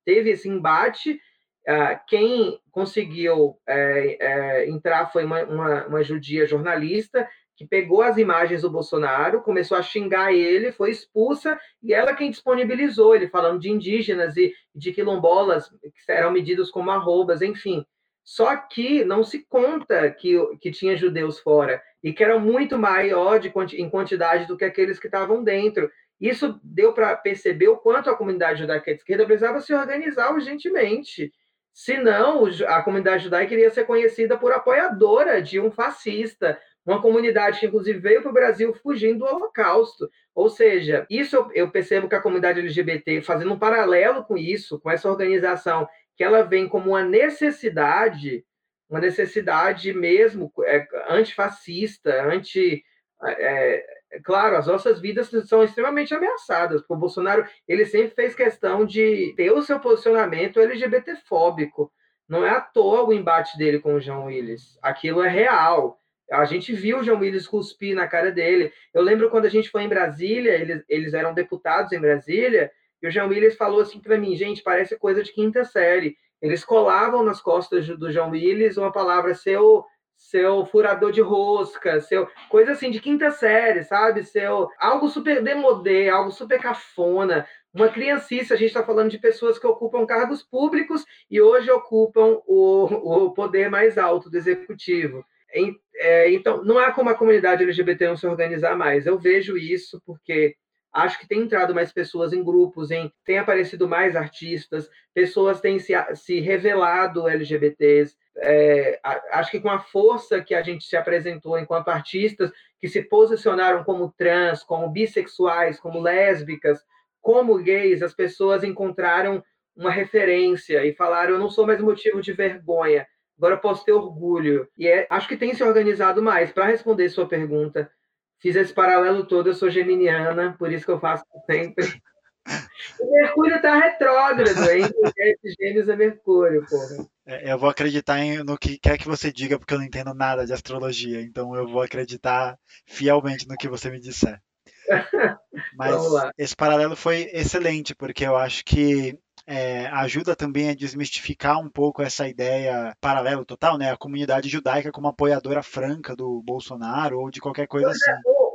teve esse embate Uh, quem conseguiu é, é, entrar foi uma, uma, uma, judia jornalista que pegou as imagens do Bolsonaro, começou a xingar ele, foi expulsa, e ela quem disponibilizou, ele falando de indígenas e de quilombolas, que eram medidos como arrobas, enfim. Só que não se conta que, que tinha judeus fora, e que eram muito maior de, em quantidade do que aqueles que estavam dentro. Isso deu para perceber o quanto a comunidade judaica de esquerda precisava se organizar urgentemente Senão, a comunidade judaica iria ser conhecida por apoiadora de um fascista, uma comunidade que, inclusive, veio para o Brasil fugindo do Holocausto. Ou seja, isso eu percebo que a comunidade LGBT, fazendo um paralelo com isso, com essa organização, que ela vem como uma necessidade, uma necessidade mesmo é, antifascista, anti. É, é claro, as nossas vidas são extremamente ameaçadas, o Bolsonaro ele sempre fez questão de ter o seu posicionamento LGBTfóbico. Não é à toa o embate dele com o João Willis. Aquilo é real. A gente viu o João Willis cuspir na cara dele. Eu lembro quando a gente foi em Brasília, eles, eles eram deputados em Brasília, e o João Willis falou assim para mim, gente, parece coisa de quinta série. Eles colavam nas costas do João Willis uma palavra seu seu furador de rosca, seu coisa assim de quinta série, sabe? Seu algo super demodé, algo super cafona, uma criancice. A gente está falando de pessoas que ocupam cargos públicos e hoje ocupam o, o poder mais alto do executivo. É, então, não há como a comunidade LGBT não se organizar mais. Eu vejo isso porque acho que tem entrado mais pessoas em grupos, em tem aparecido mais artistas, pessoas têm se, se revelado LGBTs é, acho que com a força que a gente se apresentou enquanto artistas, que se posicionaram como trans, como bissexuais, como lésbicas, como gays, as pessoas encontraram uma referência e falaram: eu não sou mais motivo de vergonha, agora posso ter orgulho. E é, acho que tem se organizado mais. Para responder sua pergunta, fiz esse paralelo todo, eu sou geminiana, por isso que eu faço sempre. O Mercúrio está retrógrado, hein? Esses gêmeos é Mercúrio, porra. É, eu vou acreditar em, no que quer que você diga, porque eu não entendo nada de astrologia. Então eu vou acreditar fielmente no que você me disser. Mas esse paralelo foi excelente, porque eu acho que é, ajuda também a desmistificar um pouco essa ideia paralelo total, né? A comunidade judaica como apoiadora franca do Bolsonaro ou de qualquer coisa assim.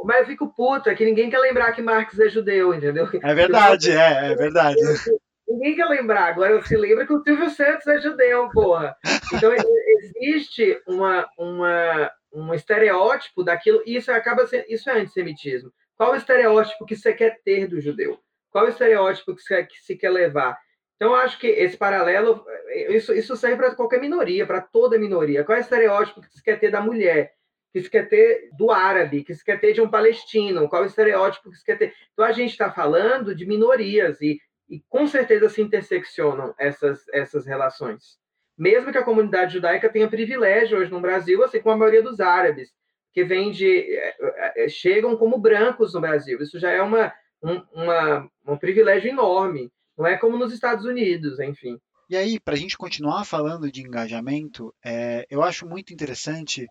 Mas eu fico puto, é que ninguém quer lembrar que Marx é judeu, entendeu? É verdade, é, é verdade. Ninguém quer lembrar, agora se lembra que o Silvio Santos é judeu, porra. Então existe uma, uma, um estereótipo daquilo, e isso acaba sendo, isso é antissemitismo. Qual o estereótipo que você quer ter do judeu? Qual o estereótipo que, você, que se quer levar? Então, acho que esse paralelo, isso, isso serve para qualquer minoria, para toda minoria. Qual é o estereótipo que se quer ter da mulher? que se quer ter do árabe, que se quer ter de um palestino, qual é o estereótipo que se quer ter. Então a gente está falando de minorias e, e com certeza se interseccionam essas, essas relações. Mesmo que a comunidade judaica tenha privilégio hoje no Brasil, assim como a maioria dos árabes, que vem de. É, é, chegam como brancos no Brasil. Isso já é uma, um, uma, um privilégio enorme. Não é como nos Estados Unidos, enfim. E aí, para a gente continuar falando de engajamento, é, eu acho muito interessante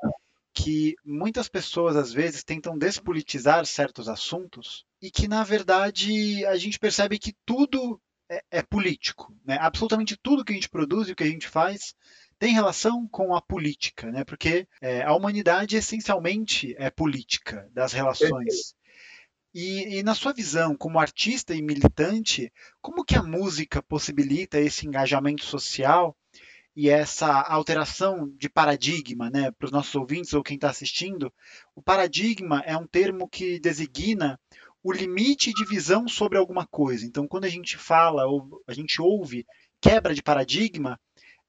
que muitas pessoas às vezes tentam despolitizar certos assuntos e que na verdade a gente percebe que tudo é, é político, né? Absolutamente tudo que a gente produz e o que a gente faz tem relação com a política, né? Porque é, a humanidade essencialmente é política das relações. E, e, na sua visão, como artista e militante, como que a música possibilita esse engajamento social e essa alteração de paradigma, né, para os nossos ouvintes ou quem está assistindo? O paradigma é um termo que designa o limite de visão sobre alguma coisa. Então, quando a gente fala ou a gente ouve quebra de paradigma,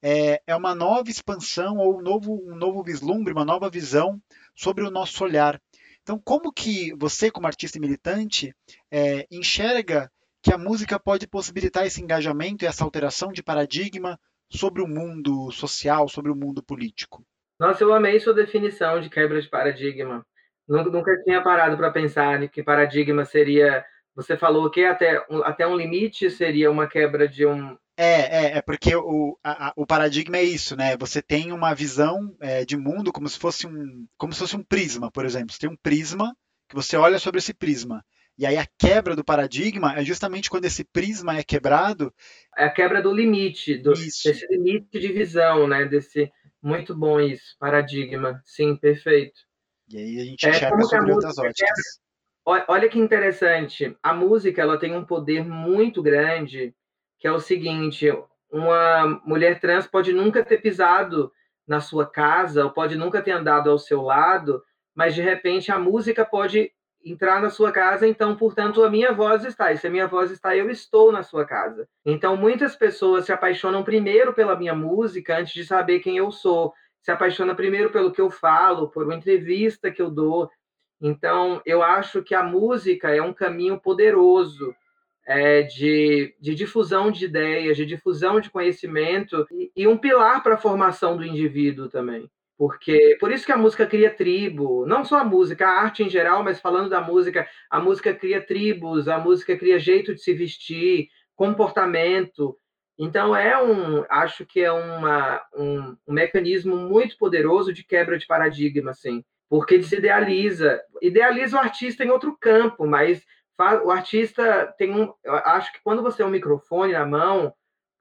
é, é uma nova expansão ou um novo, um novo vislumbre, uma nova visão sobre o nosso olhar. Então, como que você, como artista e militante, é, enxerga que a música pode possibilitar esse engajamento e essa alteração de paradigma sobre o mundo social, sobre o mundo político? Nossa, eu amei sua definição de quebra de paradigma. Nunca tinha parado para pensar que paradigma seria. Você falou que até, até um limite seria uma quebra de um, é, é, é porque o, a, o paradigma é isso, né? Você tem uma visão é, de mundo como se fosse um, como se fosse um prisma, por exemplo. Você tem um prisma que você olha sobre esse prisma. E aí a quebra do paradigma é justamente quando esse prisma é quebrado. É a quebra do limite, do, desse limite de visão, né? Desse muito bom isso, paradigma. Sim, perfeito. E aí a gente é, enxerga sobre outras óticas. Olha que interessante. A música ela tem um poder muito grande que é o seguinte: uma mulher trans pode nunca ter pisado na sua casa, ou pode nunca ter andado ao seu lado, mas de repente a música pode entrar na sua casa, então, portanto, a minha voz está. E se a minha voz está, eu estou na sua casa. Então, muitas pessoas se apaixonam primeiro pela minha música antes de saber quem eu sou. Se apaixona primeiro pelo que eu falo, por uma entrevista que eu dou. Então, eu acho que a música é um caminho poderoso é, de, de, difusão de ideias, de difusão de conhecimento e, e um pilar para a formação do indivíduo também. Porque por isso que a música cria tribo, não só a música, a arte em geral, mas falando da música, a música cria tribos, a música cria jeito de se vestir, comportamento. Então é um, acho que é uma, um, um mecanismo muito poderoso de quebra de paradigma, assim, porque desidealiza, idealiza o artista em outro campo, mas o artista tem um. Eu acho que quando você tem um microfone na mão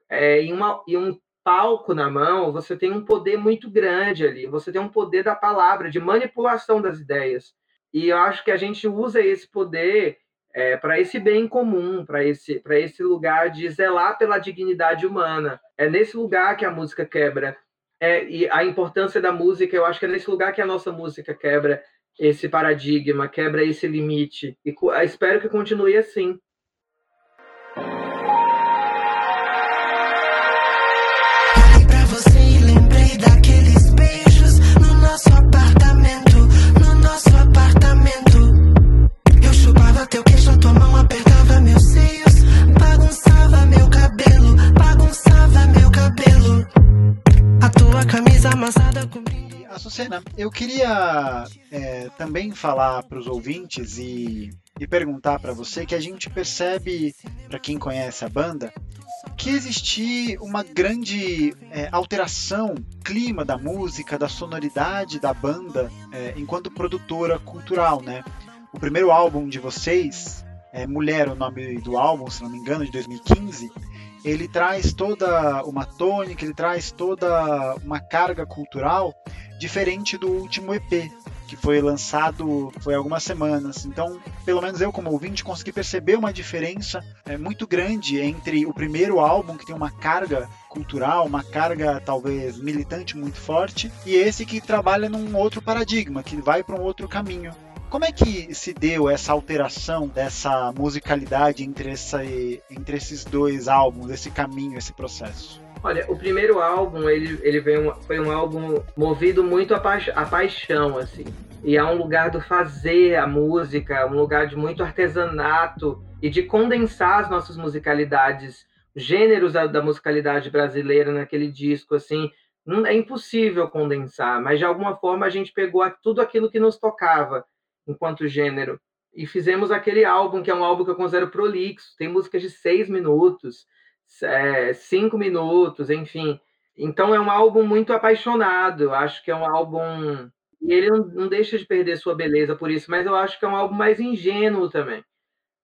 é, e, uma, e um palco na mão, você tem um poder muito grande ali. Você tem um poder da palavra, de manipulação das ideias. E eu acho que a gente usa esse poder é, para esse bem comum, para esse, esse lugar de zelar pela dignidade humana. É nesse lugar que a música quebra. É, e a importância da música, eu acho que é nesse lugar que a nossa música quebra esse paradigma, quebra esse limite. E espero que continue assim. camisa amassada cobrindo Açucena, eu queria é, também falar para os ouvintes e, e perguntar para você que a gente percebe, para quem conhece a banda, que existia uma grande é, alteração, clima da música, da sonoridade da banda, é, enquanto produtora cultural, né? O primeiro álbum de vocês, é Mulher, o nome do álbum, se não me engano, de 2015, ele traz toda uma tônica, ele traz toda uma carga cultural diferente do último EP, que foi lançado foi algumas semanas. Então, pelo menos eu como ouvinte consegui perceber uma diferença é, muito grande entre o primeiro álbum que tem uma carga cultural, uma carga talvez militante muito forte, e esse que trabalha num outro paradigma, que vai para um outro caminho. Como é que se deu essa alteração dessa musicalidade entre, essa, entre esses dois álbuns, esse caminho, esse processo? Olha, o primeiro álbum, ele, ele veio, foi um álbum movido muito a, pa a paixão, assim. E é um lugar do fazer a música, um lugar de muito artesanato e de condensar as nossas musicalidades, gêneros da, da musicalidade brasileira naquele disco, assim. É impossível condensar, mas de alguma forma a gente pegou tudo aquilo que nos tocava enquanto gênero e fizemos aquele álbum, que é um álbum que eu considero prolixo, tem músicas de seis minutos, é, cinco minutos, enfim. Então é um álbum muito apaixonado, acho que é um álbum. E ele não, não deixa de perder sua beleza por isso, mas eu acho que é um álbum mais ingênuo também.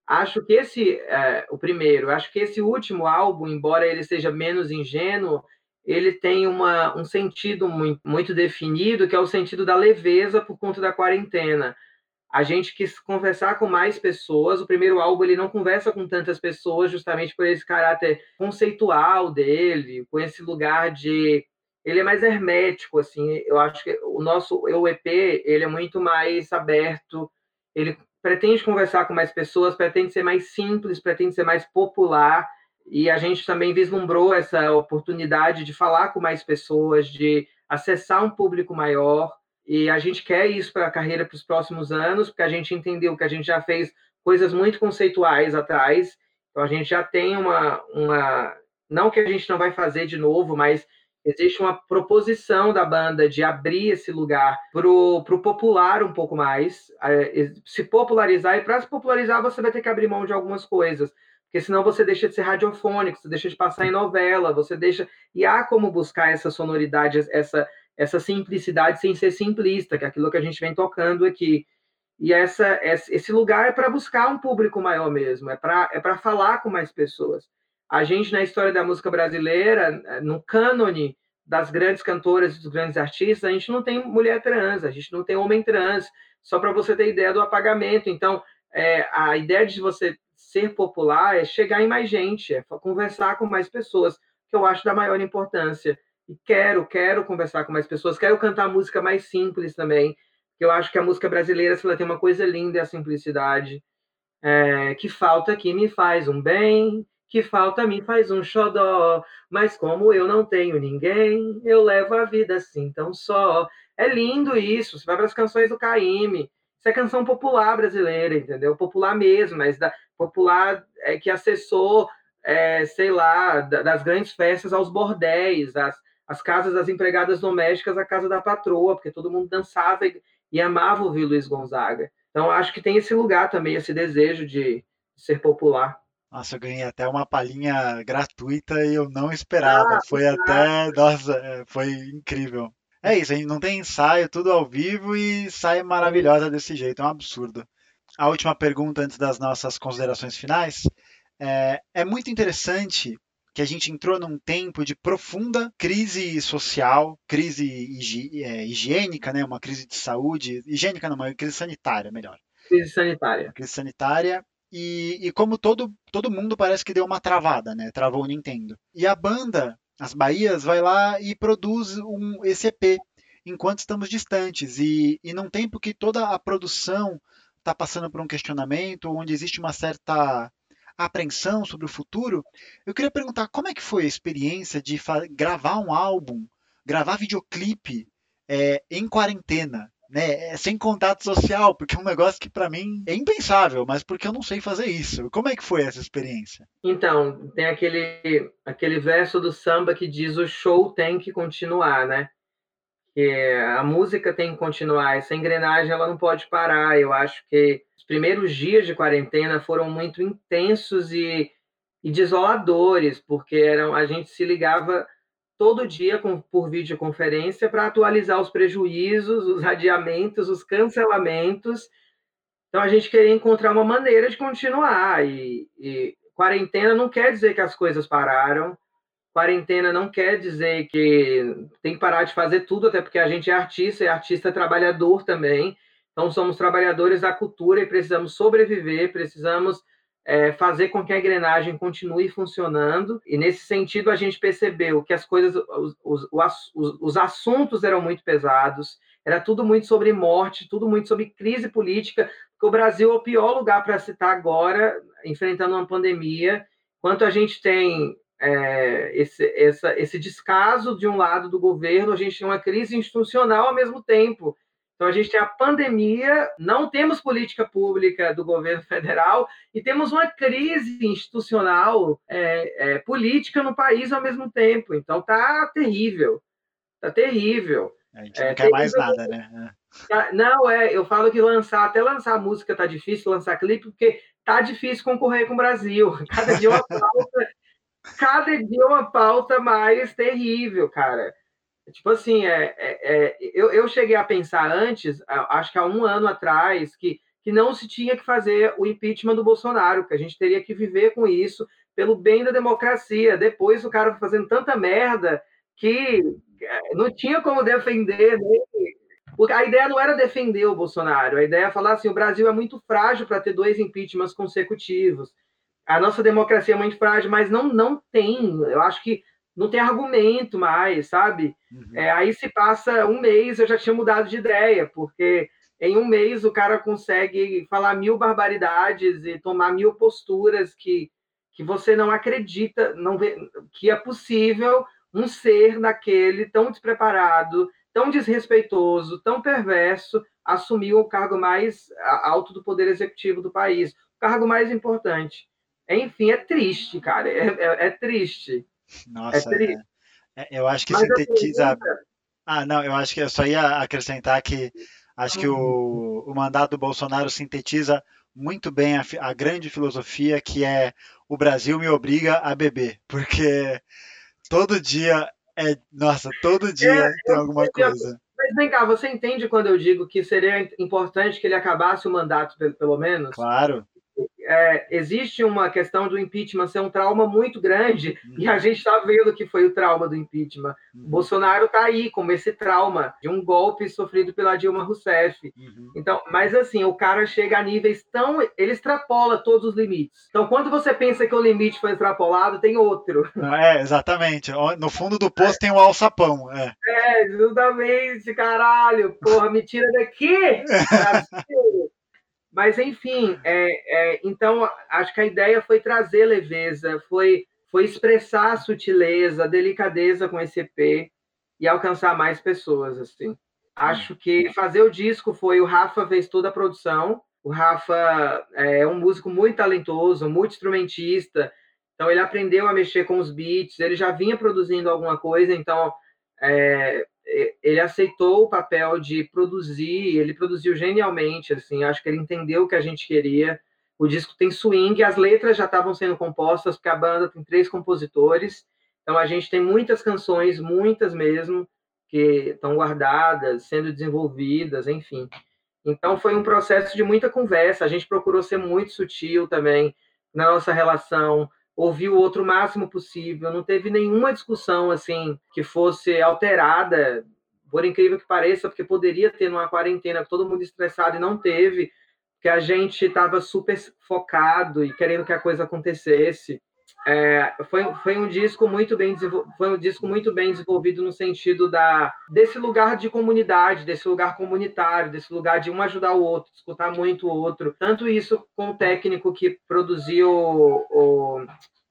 Acho que esse, é, o primeiro, acho que esse último álbum, embora ele seja menos ingênuo, ele tem uma, um sentido muito, muito definido, que é o sentido da leveza por conta da quarentena. A gente quis conversar com mais pessoas. O primeiro álbum ele não conversa com tantas pessoas, justamente por esse caráter conceitual dele, com esse lugar de ele é mais hermético, assim. Eu acho que o nosso o EP ele é muito mais aberto. Ele pretende conversar com mais pessoas, pretende ser mais simples, pretende ser mais popular e a gente também vislumbrou essa oportunidade de falar com mais pessoas, de acessar um público maior. E a gente quer isso para a carreira para os próximos anos, porque a gente entendeu que a gente já fez coisas muito conceituais atrás. Então a gente já tem uma, uma não que a gente não vai fazer de novo, mas existe uma proposição da banda de abrir esse lugar para o popular um pouco mais, é, se popularizar, e para se popularizar você vai ter que abrir mão de algumas coisas porque senão você deixa de ser radiofônico, você deixa de passar em novela, você deixa. E há como buscar essa sonoridade, essa, essa simplicidade sem ser simplista, que é aquilo que a gente vem tocando aqui. E essa, esse lugar é para buscar um público maior mesmo, é para é falar com mais pessoas. A gente, na história da música brasileira, no cânone das grandes cantoras e dos grandes artistas, a gente não tem mulher trans, a gente não tem homem trans, só para você ter ideia do apagamento. Então, é, a ideia de você ser popular é chegar em mais gente, é conversar com mais pessoas, que eu acho da maior importância. E quero, quero conversar com mais pessoas, quero cantar música mais simples também, que eu acho que a música brasileira ela tem uma coisa linda, é a simplicidade. É, que falta que me faz um bem, que falta me faz um xodó, mas como eu não tenho ninguém, eu levo a vida assim tão só. É lindo isso, você vai para as canções do Caíme, isso é canção popular brasileira, entendeu? Popular mesmo, mas da, popular é, que acessou, é, sei lá, das grandes festas aos bordéis, as, as casas das empregadas domésticas, a casa da patroa, porque todo mundo dançava e, e amava ouvir Luiz Gonzaga. Então, acho que tem esse lugar também, esse desejo de ser popular. Nossa, eu ganhei até uma palhinha gratuita e eu não esperava. Ah, foi até. Nossa, é, foi incrível. É isso, a gente não tem ensaio, tudo ao vivo e sai maravilhosa desse jeito, é um absurdo a última pergunta antes das nossas considerações finais. É, é muito interessante que a gente entrou num tempo de profunda crise social, crise higi é, higiênica, né? uma crise de saúde, higiênica não, uma crise sanitária, melhor. Crise sanitária. Crise sanitária. E, e como todo, todo mundo parece que deu uma travada, né? Travou o Nintendo. E a banda, as Bahias, vai lá e produz um, EP enquanto estamos distantes. E, e num tempo que toda a produção está passando por um questionamento, onde existe uma certa apreensão sobre o futuro, eu queria perguntar como é que foi a experiência de gravar um álbum, gravar videoclipe é, em quarentena, né, sem contato social, porque é um negócio que para mim é impensável, mas porque eu não sei fazer isso. Como é que foi essa experiência? Então, tem aquele aquele verso do samba que diz o show tem que continuar, né? que a música tem que continuar, essa engrenagem ela não pode parar. Eu acho que primeiros dias de quarentena foram muito intensos e, e desoladores, porque eram, a gente se ligava todo dia com, por videoconferência para atualizar os prejuízos, os adiamentos, os cancelamentos. Então a gente queria encontrar uma maneira de continuar. E, e quarentena não quer dizer que as coisas pararam Quarentena não quer dizer que tem que parar de fazer tudo, até porque a gente é artista, e artista trabalhador também. Então, somos trabalhadores da cultura e precisamos sobreviver, precisamos é, fazer com que a engrenagem continue funcionando. E, nesse sentido, a gente percebeu que as coisas, os, os, os, os assuntos eram muito pesados, era tudo muito sobre morte, tudo muito sobre crise política, porque o Brasil é o pior lugar para estar agora, enfrentando uma pandemia. Quanto a gente tem é, esse, essa, esse descaso de um lado do governo, a gente tem uma crise institucional ao mesmo tempo. Então, a gente tem a pandemia, não temos política pública do governo federal e temos uma crise institucional, é, é, política no país ao mesmo tempo. Então, está terrível, está terrível. A gente é, não quer mais nada, né? É. Não, é, eu falo que lançar, até lançar música tá difícil, lançar clipe, porque tá difícil concorrer com o Brasil. Cada dia uma pauta, cada dia uma pauta mais terrível, cara. Tipo assim, é, é, é eu, eu cheguei a pensar antes, acho que há um ano atrás, que, que não se tinha que fazer o impeachment do Bolsonaro, que a gente teria que viver com isso pelo bem da democracia. Depois o cara fazendo tanta merda que é, não tinha como defender? Porque a ideia não era defender o Bolsonaro, a ideia é falar assim: o Brasil é muito frágil para ter dois impeachments consecutivos. A nossa democracia é muito frágil, mas não, não tem. Eu acho que não tem argumento mais, sabe? Uhum. É, aí se passa um mês, eu já tinha mudado de ideia, porque em um mês o cara consegue falar mil barbaridades e tomar mil posturas que, que você não acredita não vê, que é possível um ser daquele tão despreparado, tão desrespeitoso, tão perverso, assumir o cargo mais alto do poder executivo do país, o cargo mais importante. Enfim, é triste, cara, é, é, é triste. Nossa, é é, eu acho que Mas sintetiza. Ah, não, eu acho que eu só ia acrescentar que acho que o, uhum. o mandato do Bolsonaro sintetiza muito bem a, a, grande filosofia que é o Brasil me obriga a beber, porque todo dia é, nossa, todo dia é, tem alguma coisa. Mas vem cá, você entende quando eu digo que seria importante que ele acabasse o mandato, pelo menos? Claro é, existe uma questão do impeachment ser um trauma muito grande uhum. e a gente está vendo que foi o trauma do impeachment. Uhum. Bolsonaro está aí com esse trauma de um golpe sofrido pela Dilma Rousseff. Uhum. Então, mas assim, o cara chega a níveis tão, ele extrapola todos os limites. Então, quando você pensa que o limite foi extrapolado, tem outro. É, exatamente. No fundo do poço é. tem o alçapão. É. é, justamente, caralho. Porra, me tira daqui. Mas, enfim, é, é, então acho que a ideia foi trazer leveza, foi, foi expressar a sutileza, a delicadeza com esse EP e alcançar mais pessoas. assim. Acho que fazer o disco foi o Rafa fez toda a produção. O Rafa é um músico muito talentoso, muito instrumentista. Então ele aprendeu a mexer com os beats. Ele já vinha produzindo alguma coisa. Então é, ele aceitou o papel de produzir, ele produziu genialmente, assim, acho que ele entendeu o que a gente queria. O disco tem swing, as letras já estavam sendo compostas, porque a banda tem três compositores, então a gente tem muitas canções, muitas mesmo, que estão guardadas, sendo desenvolvidas, enfim. Então foi um processo de muita conversa, a gente procurou ser muito sutil também na nossa relação, ouvir o outro o máximo possível, não teve nenhuma discussão assim que fosse alterada, por incrível que pareça, porque poderia ter numa quarentena todo mundo estressado e não teve, que a gente estava super focado e querendo que a coisa acontecesse. É, foi, foi um disco muito bem foi um disco muito bem desenvolvido no sentido da desse lugar de comunidade, desse lugar comunitário, desse lugar de um ajudar o outro, escutar muito o outro. Tanto isso com o técnico que produziu o,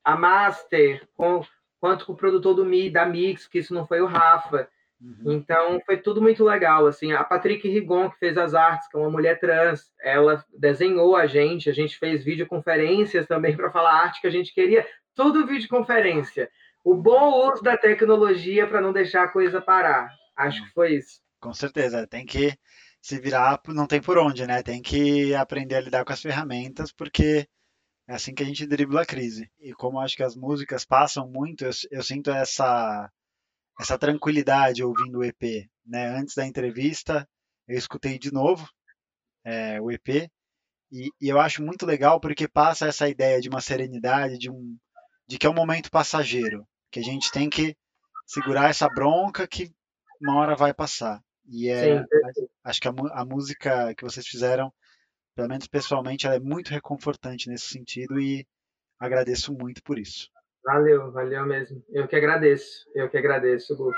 a master, com, quanto com o produtor do Mi, da Mix, que isso não foi o Rafa. Uhum. Então foi tudo muito legal, assim. A Patrick Rigon que fez as artes, que é uma mulher trans, ela desenhou a gente, a gente fez videoconferências também para falar a arte que a gente queria, tudo videoconferência. O bom uso da tecnologia para não deixar a coisa parar. Acho que foi isso. Com certeza, tem que se virar, não tem por onde, né? Tem que aprender a lidar com as ferramentas, porque é assim que a gente dribla a crise. E como acho que as músicas passam muito, eu, eu sinto essa essa tranquilidade ouvindo o EP. Né? Antes da entrevista, eu escutei de novo é, o EP e, e, eu acho muito legal porque passa essa ideia de uma serenidade, de, um, de que é um momento passageiro, que a gente tem que segurar essa bronca que uma hora vai passar. E é, Sim. acho que a, a, música que vocês fizeram, pelo menos pessoalmente, ela é muito reconfortante nesse sentido e agradeço muito por isso. Valeu, valeu mesmo. Eu que agradeço, eu que agradeço, Gu.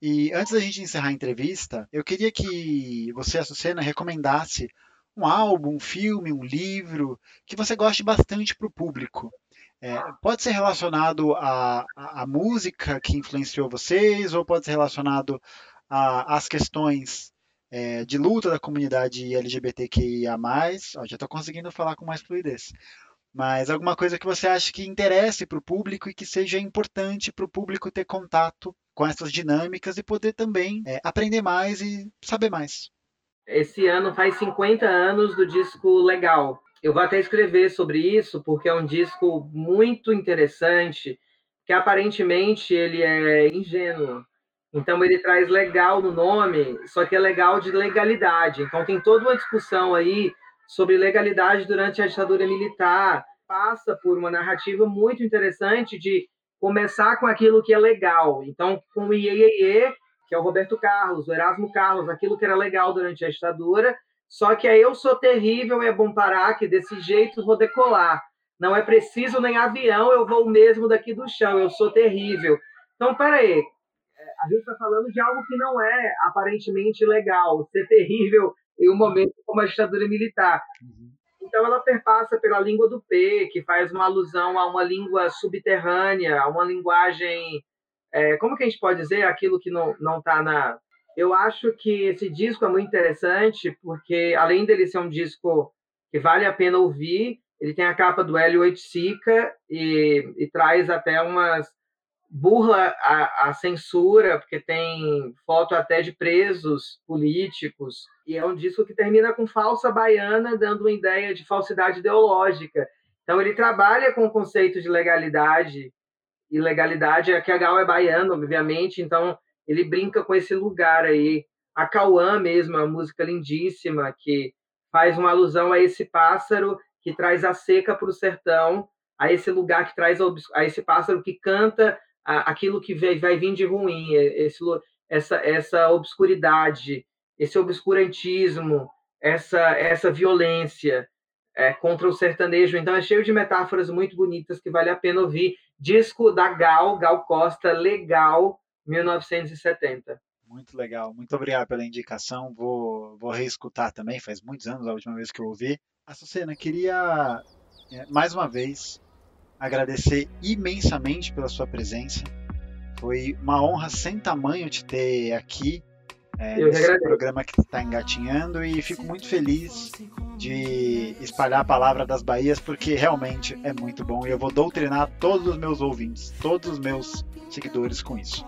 E antes da gente encerrar a entrevista, eu queria que você, Açucena, recomendasse um álbum, um filme, um livro que você goste bastante para o público. É, pode ser relacionado à, à, música que influenciou vocês, ou pode ser relacionado às questões é, de luta da comunidade LGBTQIA+. Ó, já estou conseguindo falar com mais fluidez mas alguma coisa que você acha que interesse para o público e que seja importante para o público ter contato com essas dinâmicas e poder também é, aprender mais e saber mais. Esse ano faz 50 anos do disco Legal. Eu vou até escrever sobre isso, porque é um disco muito interessante, que aparentemente ele é ingênuo. Então ele traz legal no nome, só que é legal de legalidade. Então tem toda uma discussão aí sobre legalidade durante a ditadura militar. Passa por uma narrativa muito interessante de começar com aquilo que é legal. Então, com o Iê, que é o Roberto Carlos, o Erasmo Carlos, aquilo que era legal durante a ditadura, só que aí eu sou terrível, é bom parar, que desse jeito vou decolar. Não é preciso nem avião, eu vou mesmo daqui do chão, eu sou terrível. Então, peraí, é, a gente está falando de algo que não é aparentemente legal, ser terrível em um momento como a ditadura militar. Uhum. Então, ela perpassa pela língua do P, que faz uma alusão a uma língua subterrânea, a uma linguagem é, como que a gente pode dizer aquilo que não não está na eu acho que esse disco é muito interessante porque além dele ser um disco que vale a pena ouvir ele tem a capa do Hélio Oiticica e, e traz até umas burla a, a, censura, porque tem foto até de presos políticos, e é um disco que termina com falsa baiana, dando uma ideia de falsidade ideológica. Então ele trabalha com o conceito de legalidade ilegalidade. É que a Gal é baiano, obviamente, então ele brinca com esse lugar aí. A Cauã mesmo, a música lindíssima, que faz uma alusão a esse pássaro que traz a seca para o sertão, a esse lugar que traz a, esse pássaro que canta aquilo que vai, vai vir de ruim, esse, essa, essa obscuridade, esse obscurantismo, essa, essa violência é, contra o sertanejo. Então é cheio de metáforas muito bonitas que vale a pena ouvir. Disco da Gal, Gal Costa, legal, 1970. Muito legal, muito obrigado pela indicação. Vou, vou reescutar também, faz muitos anos a última vez que eu ouvi. Açucena, queria é, mais uma vez agradecer imensamente pela sua presença. Foi uma honra sem tamanho te ter aqui é, nesse programa que está engatinhando e fico muito feliz de espalhar a palavra das Bahias porque realmente é muito bom e eu vou doutrinar todos os meus ouvintes, todos os meus seguidores com isso.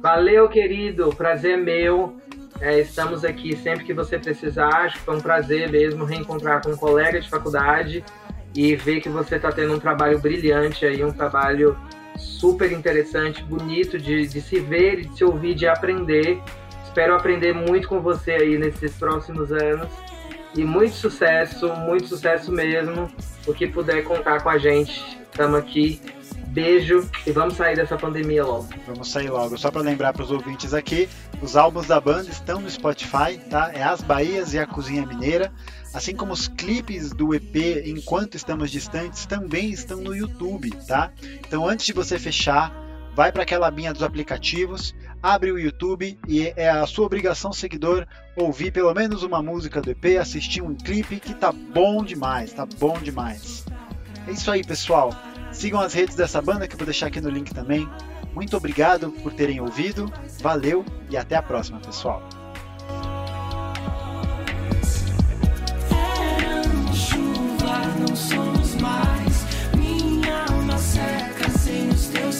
Valeu, querido, prazer meu. É, estamos aqui sempre que você precisar. Acho que foi um prazer mesmo reencontrar com um colega de faculdade e ver que você está tendo um trabalho brilhante aí, um trabalho super interessante, bonito de, de se ver, de se ouvir, de aprender. Espero aprender muito com você aí nesses próximos anos. E muito sucesso, muito sucesso mesmo. O que puder contar com a gente, estamos aqui. Beijo e vamos sair dessa pandemia logo. Vamos sair logo. Só para lembrar para os ouvintes aqui, os álbuns da banda estão no Spotify, tá? É As Bahias e a Cozinha Mineira. Assim como os clipes do EP Enquanto Estamos Distantes também estão no YouTube, tá? Então antes de você fechar, vai para aquela abinha dos aplicativos, abre o YouTube e é a sua obrigação, seguidor, ouvir pelo menos uma música do EP, assistir um clipe que tá bom demais, tá bom demais. É isso aí, pessoal. Sigam as redes dessa banda que eu vou deixar aqui no link também. Muito obrigado por terem ouvido, valeu e até a próxima, pessoal. não somos mais. Minha alma seca sem os teus.